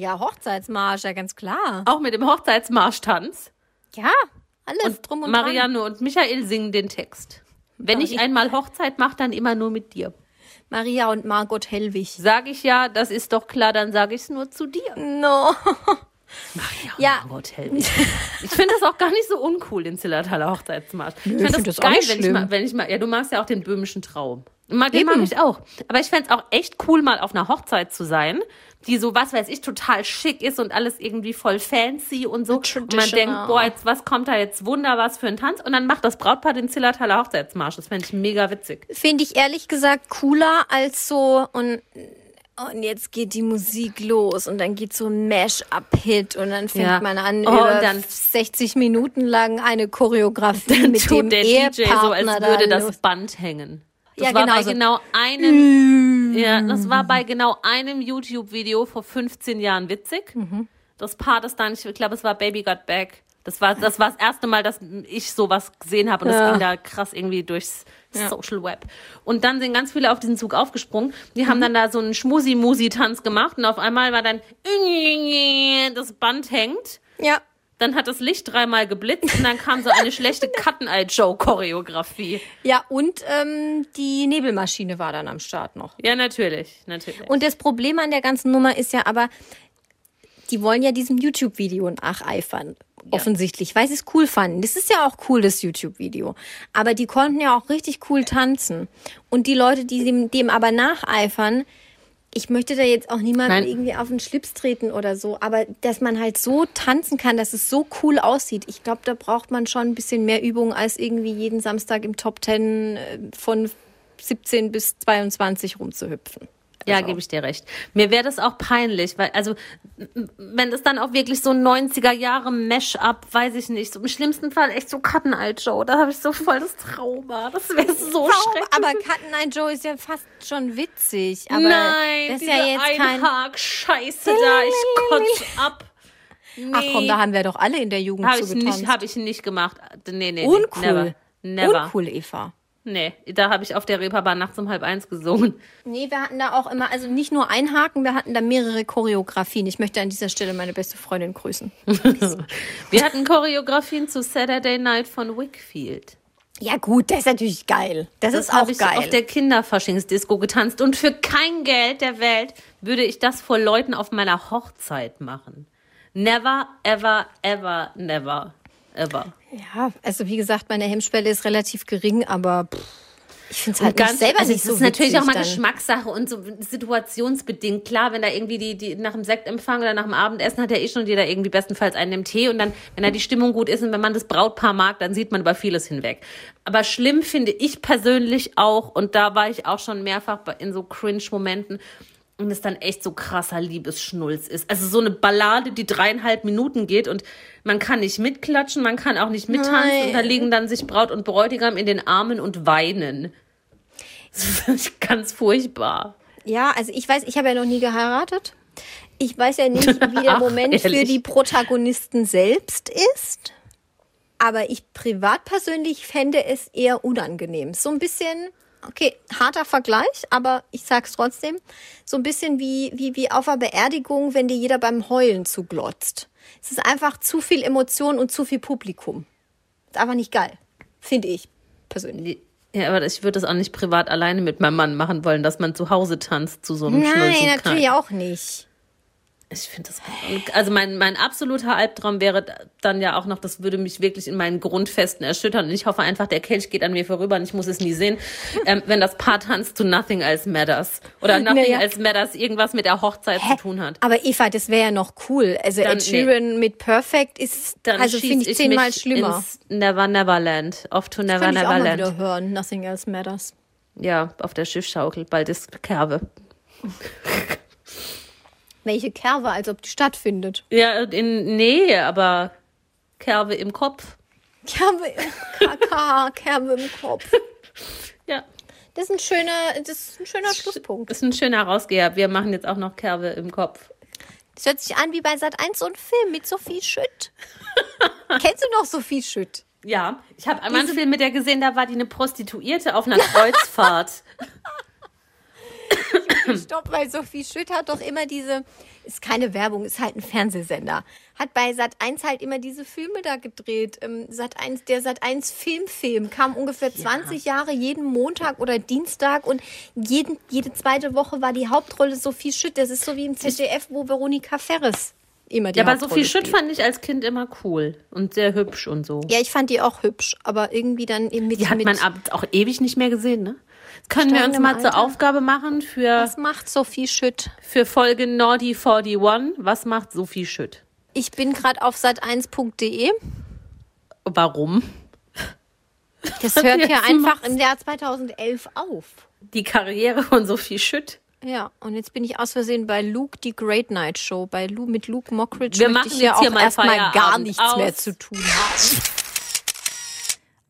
B: Ja, Hochzeitsmarsch, ja ganz klar.
C: Auch mit dem Hochzeitsmarschtanz.
B: Ja, alles drum und
C: Marianne und Michael singen den Text. Wenn ich einmal Hochzeit mache, dann immer nur mit dir.
B: dran. Maria und Margot Hellwig.
C: Sag ich ja, das ist doch klar, dann sage ich es nur zu dir.
B: No. (laughs) Ja.
C: Margot Hellwig. Ich finde das auch gar nicht so uncool, den Zillertaler Hochzeitsmarsch. ich finde
B: find
C: das,
B: das auch
C: geil,
B: nicht
C: wenn ich, mal, wenn ich mal, ja, du magst ja auch den böhmischen Traum. Mag, den mag ich auch. Aber ich fände es auch echt cool, mal auf einer Hochzeit zu sein, die so, was weiß ich, total schick ist und alles irgendwie voll fancy und so. Und man denkt, boah, jetzt, was kommt da jetzt Wunder, was für ein Tanz? Und dann macht das Brautpaar den Zillertaler Hochzeitsmarsch. Das fände ich mega witzig.
B: Finde ich ehrlich gesagt cooler als so und und jetzt geht die Musik los und dann geht so ein Mash-up-Hit und dann fängt
C: Ja.
B: man an,
C: Oh,
B: über
C: und dann-
B: 60 Minuten lang eine Choreografie mit dem
C: der DJ
B: Ehepartner
C: so, als würde
B: los.
C: das Band hängen. Das
B: Ja,
C: war
B: genau
C: bei
B: so.
C: genau einem, ja, das war bei genau einem YouTube-Video vor 15 Jahren witzig.
B: Mhm.
C: Das Paar, das dann, ich glaube, es war Baby Got Back. Das war, das war das erste Mal, dass ich sowas gesehen habe und das
B: Ja.
C: ging da krass irgendwie durchs
B: Ja.
C: Social Web. Und dann sind ganz viele auf diesen Zug aufgesprungen. Die
B: Mhm.
C: haben dann da so einen Schmusi-Musi-Tanz gemacht und auf einmal war dann das Band hängt.
B: Ja,
C: Dann hat das Licht dreimal geblitzt und dann kam so eine schlechte (laughs) Cut-and-Eye-Show-Choreografie.
B: ja und ähm, die Nebelmaschine war dann am Start noch.
C: Ja, natürlich, natürlich.
B: Und das Problem an der ganzen Nummer ist ja aber, die wollen ja diesem YouTube-Video nacheifern. Offensichtlich, weil sie es cool fanden. Das ist ja auch cool, das YouTube-Video. Aber die konnten ja auch richtig cool tanzen. Und die Leute, die dem, dem aber nacheifern, ich möchte da jetzt auch niemandem irgendwie auf den Schlips treten oder so, aber dass man halt so tanzen kann, dass es so cool aussieht, ich glaube, da braucht man schon ein bisschen mehr Übung, als irgendwie jeden Samstag im Top 10 äh, von 17 bis 22 rumzuhüpfen.
C: Ja,
B: Also-
C: gebe ich dir recht. Mir wäre das auch peinlich, weil, also, wenn das dann auch wirklich so 90er Jahre Mash-up, weiß ich nicht, so im schlimmsten Fall echt so Cut-and-Eye-Show, da habe ich so voll das Trauma. Das wäre so schrecklich.
B: Aber Cut Eye Joe ist ja fast schon witzig. Aber
C: Nein,
B: das ist ja jetzt kein.
C: Einhag-Scheiße da, ich kotze ab. Nee.
B: Ach komm, da haben wir doch alle in der Jugend
C: Habe
B: so
C: ich
B: getanzt.
C: nicht, habe ich nicht gemacht. Nee, nee, nee.
B: Uncool.
C: Never. Never.
B: Uncool, Eva.
C: Nee, da habe ich auf der Reeperbahn nachts um halb eins gesungen.
B: Nee, wir hatten da auch immer, also nicht nur ein Haken, wir hatten da mehrere Choreografien. Ich möchte an dieser Stelle meine beste Freundin grüßen. (laughs)
C: Wir hatten Choreografien zu Saturday Night von Wickfield.
B: Ja gut, das ist natürlich geil. Das,
C: Das
B: ist auch
C: ich
B: geil.
C: auf der Kinderfaschingsdisco getanzt. Und für kein Geld der Welt würde ich das vor Leuten auf meiner Hochzeit machen. Never, ever, ever, never, ever.
B: Ja, also wie gesagt, meine Hemmschwelle ist relativ gering, aber pff, ich finde es halt
C: ganz,
B: nicht selber
C: also
B: nicht
C: es
B: so
C: ist natürlich auch mal
B: dann.
C: Geschmackssache und so situationsbedingt. Klar, wenn da irgendwie die, die nach dem Sektempfang oder nach dem Abendessen hat ja eh schon jeder irgendwie bestenfalls einen im Tee und dann, wenn da die Stimmung gut ist und wenn man das Brautpaar mag, dann sieht man über vieles hinweg. Aber schlimm finde ich persönlich auch, und da war ich auch schon mehrfach in so Cringe-Momenten, und es dann echt so krasser Liebesschnulz ist. Also so eine Ballade, die dreieinhalb Minuten geht und man kann nicht mitklatschen, man kann auch nicht mittanzen
B: Nein.
C: und da liegen dann sich Braut und Bräutigam in den Armen und weinen. Das ich ganz furchtbar.
B: Ja, also ich weiß, ich habe ja noch nie geheiratet. Ich weiß ja nicht, wie der (laughs)
C: Ach,
B: Moment für
C: ehrlich?
B: die Protagonisten selbst ist. Aber ich privat persönlich fände es eher unangenehm. So ein bisschen, okay, harter Vergleich, aber ich sag's trotzdem, so ein bisschen wie, wie, wie auf einer Beerdigung, wenn dir jeder beim Heulen zuglotzt. Es ist einfach zu viel Emotion und zu viel Publikum. Ist einfach nicht geil. Finde ich persönlich.
C: Ja, aber ich würde das auch nicht privat alleine mit meinem Mann machen wollen, dass man zu Hause tanzt zu so einem
B: Nein, natürlich auch nicht.
C: Ich finde das. Also mein, mein absoluter Albtraum wäre dann ja auch noch, das würde mich wirklich in meinen Grundfesten erschüttern. Und ich hoffe einfach, der Kelch geht an mir vorüber und ich muss es nie sehen. Ähm, wenn das Paar tanzt zu Nothing Else Matters. Oder (laughs) Nothing
B: Naja.
C: Else Matters irgendwas mit der Hochzeit zu tun hat.
B: Aber Eva, das wäre ja noch cool. Also
C: Dann-
B: Ed Sheeran mit Perfect ist,
C: Dann
B: also finde ich zehnmal
C: mich
B: schlimmer.
C: Ins Never Neverland. Off to Never
B: Könnte ich auch mal
C: Neverland.
B: wieder hören. Nothing else matters.
C: Ja, auf der Schiffsschaukel. Bald ist Kerbe. (laughs)
B: Welche Kerbe, als ob die stattfindet.
C: Ja, in, nee, aber Kerbe im Kopf.
B: Kerbe im KK, (laughs) Kerbe im Kopf.
C: Ja.
B: Das ist ein schöner, das ist ein schöner Schlusspunkt.
C: Das ist ein schöner Rausgeher. Wir machen jetzt auch noch Kerbe im Kopf.
B: Das hört sich an wie bei Sat 1 so ein Film mit Sophie Schütt. (laughs) Kennst du noch Sophie Schütt?
C: Ja, ich habe einmal einen Film mit der gesehen, da war die eine Prostituierte auf einer Kreuzfahrt. (laughs)
B: Stopp, weil Sophie Schütt hat doch immer diese, ist keine Werbung, ist halt ein Fernsehsender. Hat bei Sat 1 halt immer diese Filme da gedreht. Ähm, Sat 1, der Sat 1 Filmfilm kam ungefähr 20 Jahre jeden Montag oder Dienstag und jeden, jede zweite Woche war die Hauptrolle Sophie Schütt. Das ist so wie im ZDF, wo Veronika Ferres immer die
C: ja, aber Sophie Schütt fand ich als Kind immer cool und sehr hübsch und so.
B: Ja, ich fand die auch hübsch, aber irgendwie dann eben mit,
C: Die hat man ab- auch ewig nicht mehr gesehen, ne? Können wir uns mal zur
B: Alter.
C: Aufgabe machen für,
B: was macht Sophie Schütt?
C: für Folge Naughty 41. Was macht Sophie Schütt?
B: Ich bin gerade auf sat1.de.
C: Warum?
B: Das hört (laughs) ja einfach im Jahr 2011 auf.
C: Die Karriere von Sophie Schütt.
B: Ja, und jetzt bin ich aus Versehen bei Luke, die Great Night Show. Bei Lu, mit Luke Mockridge
C: Wir
B: möchte
C: machen
B: ich ja auch
C: mal
B: erstmal gar nichts mehr
C: Aus.
B: zu tun haben.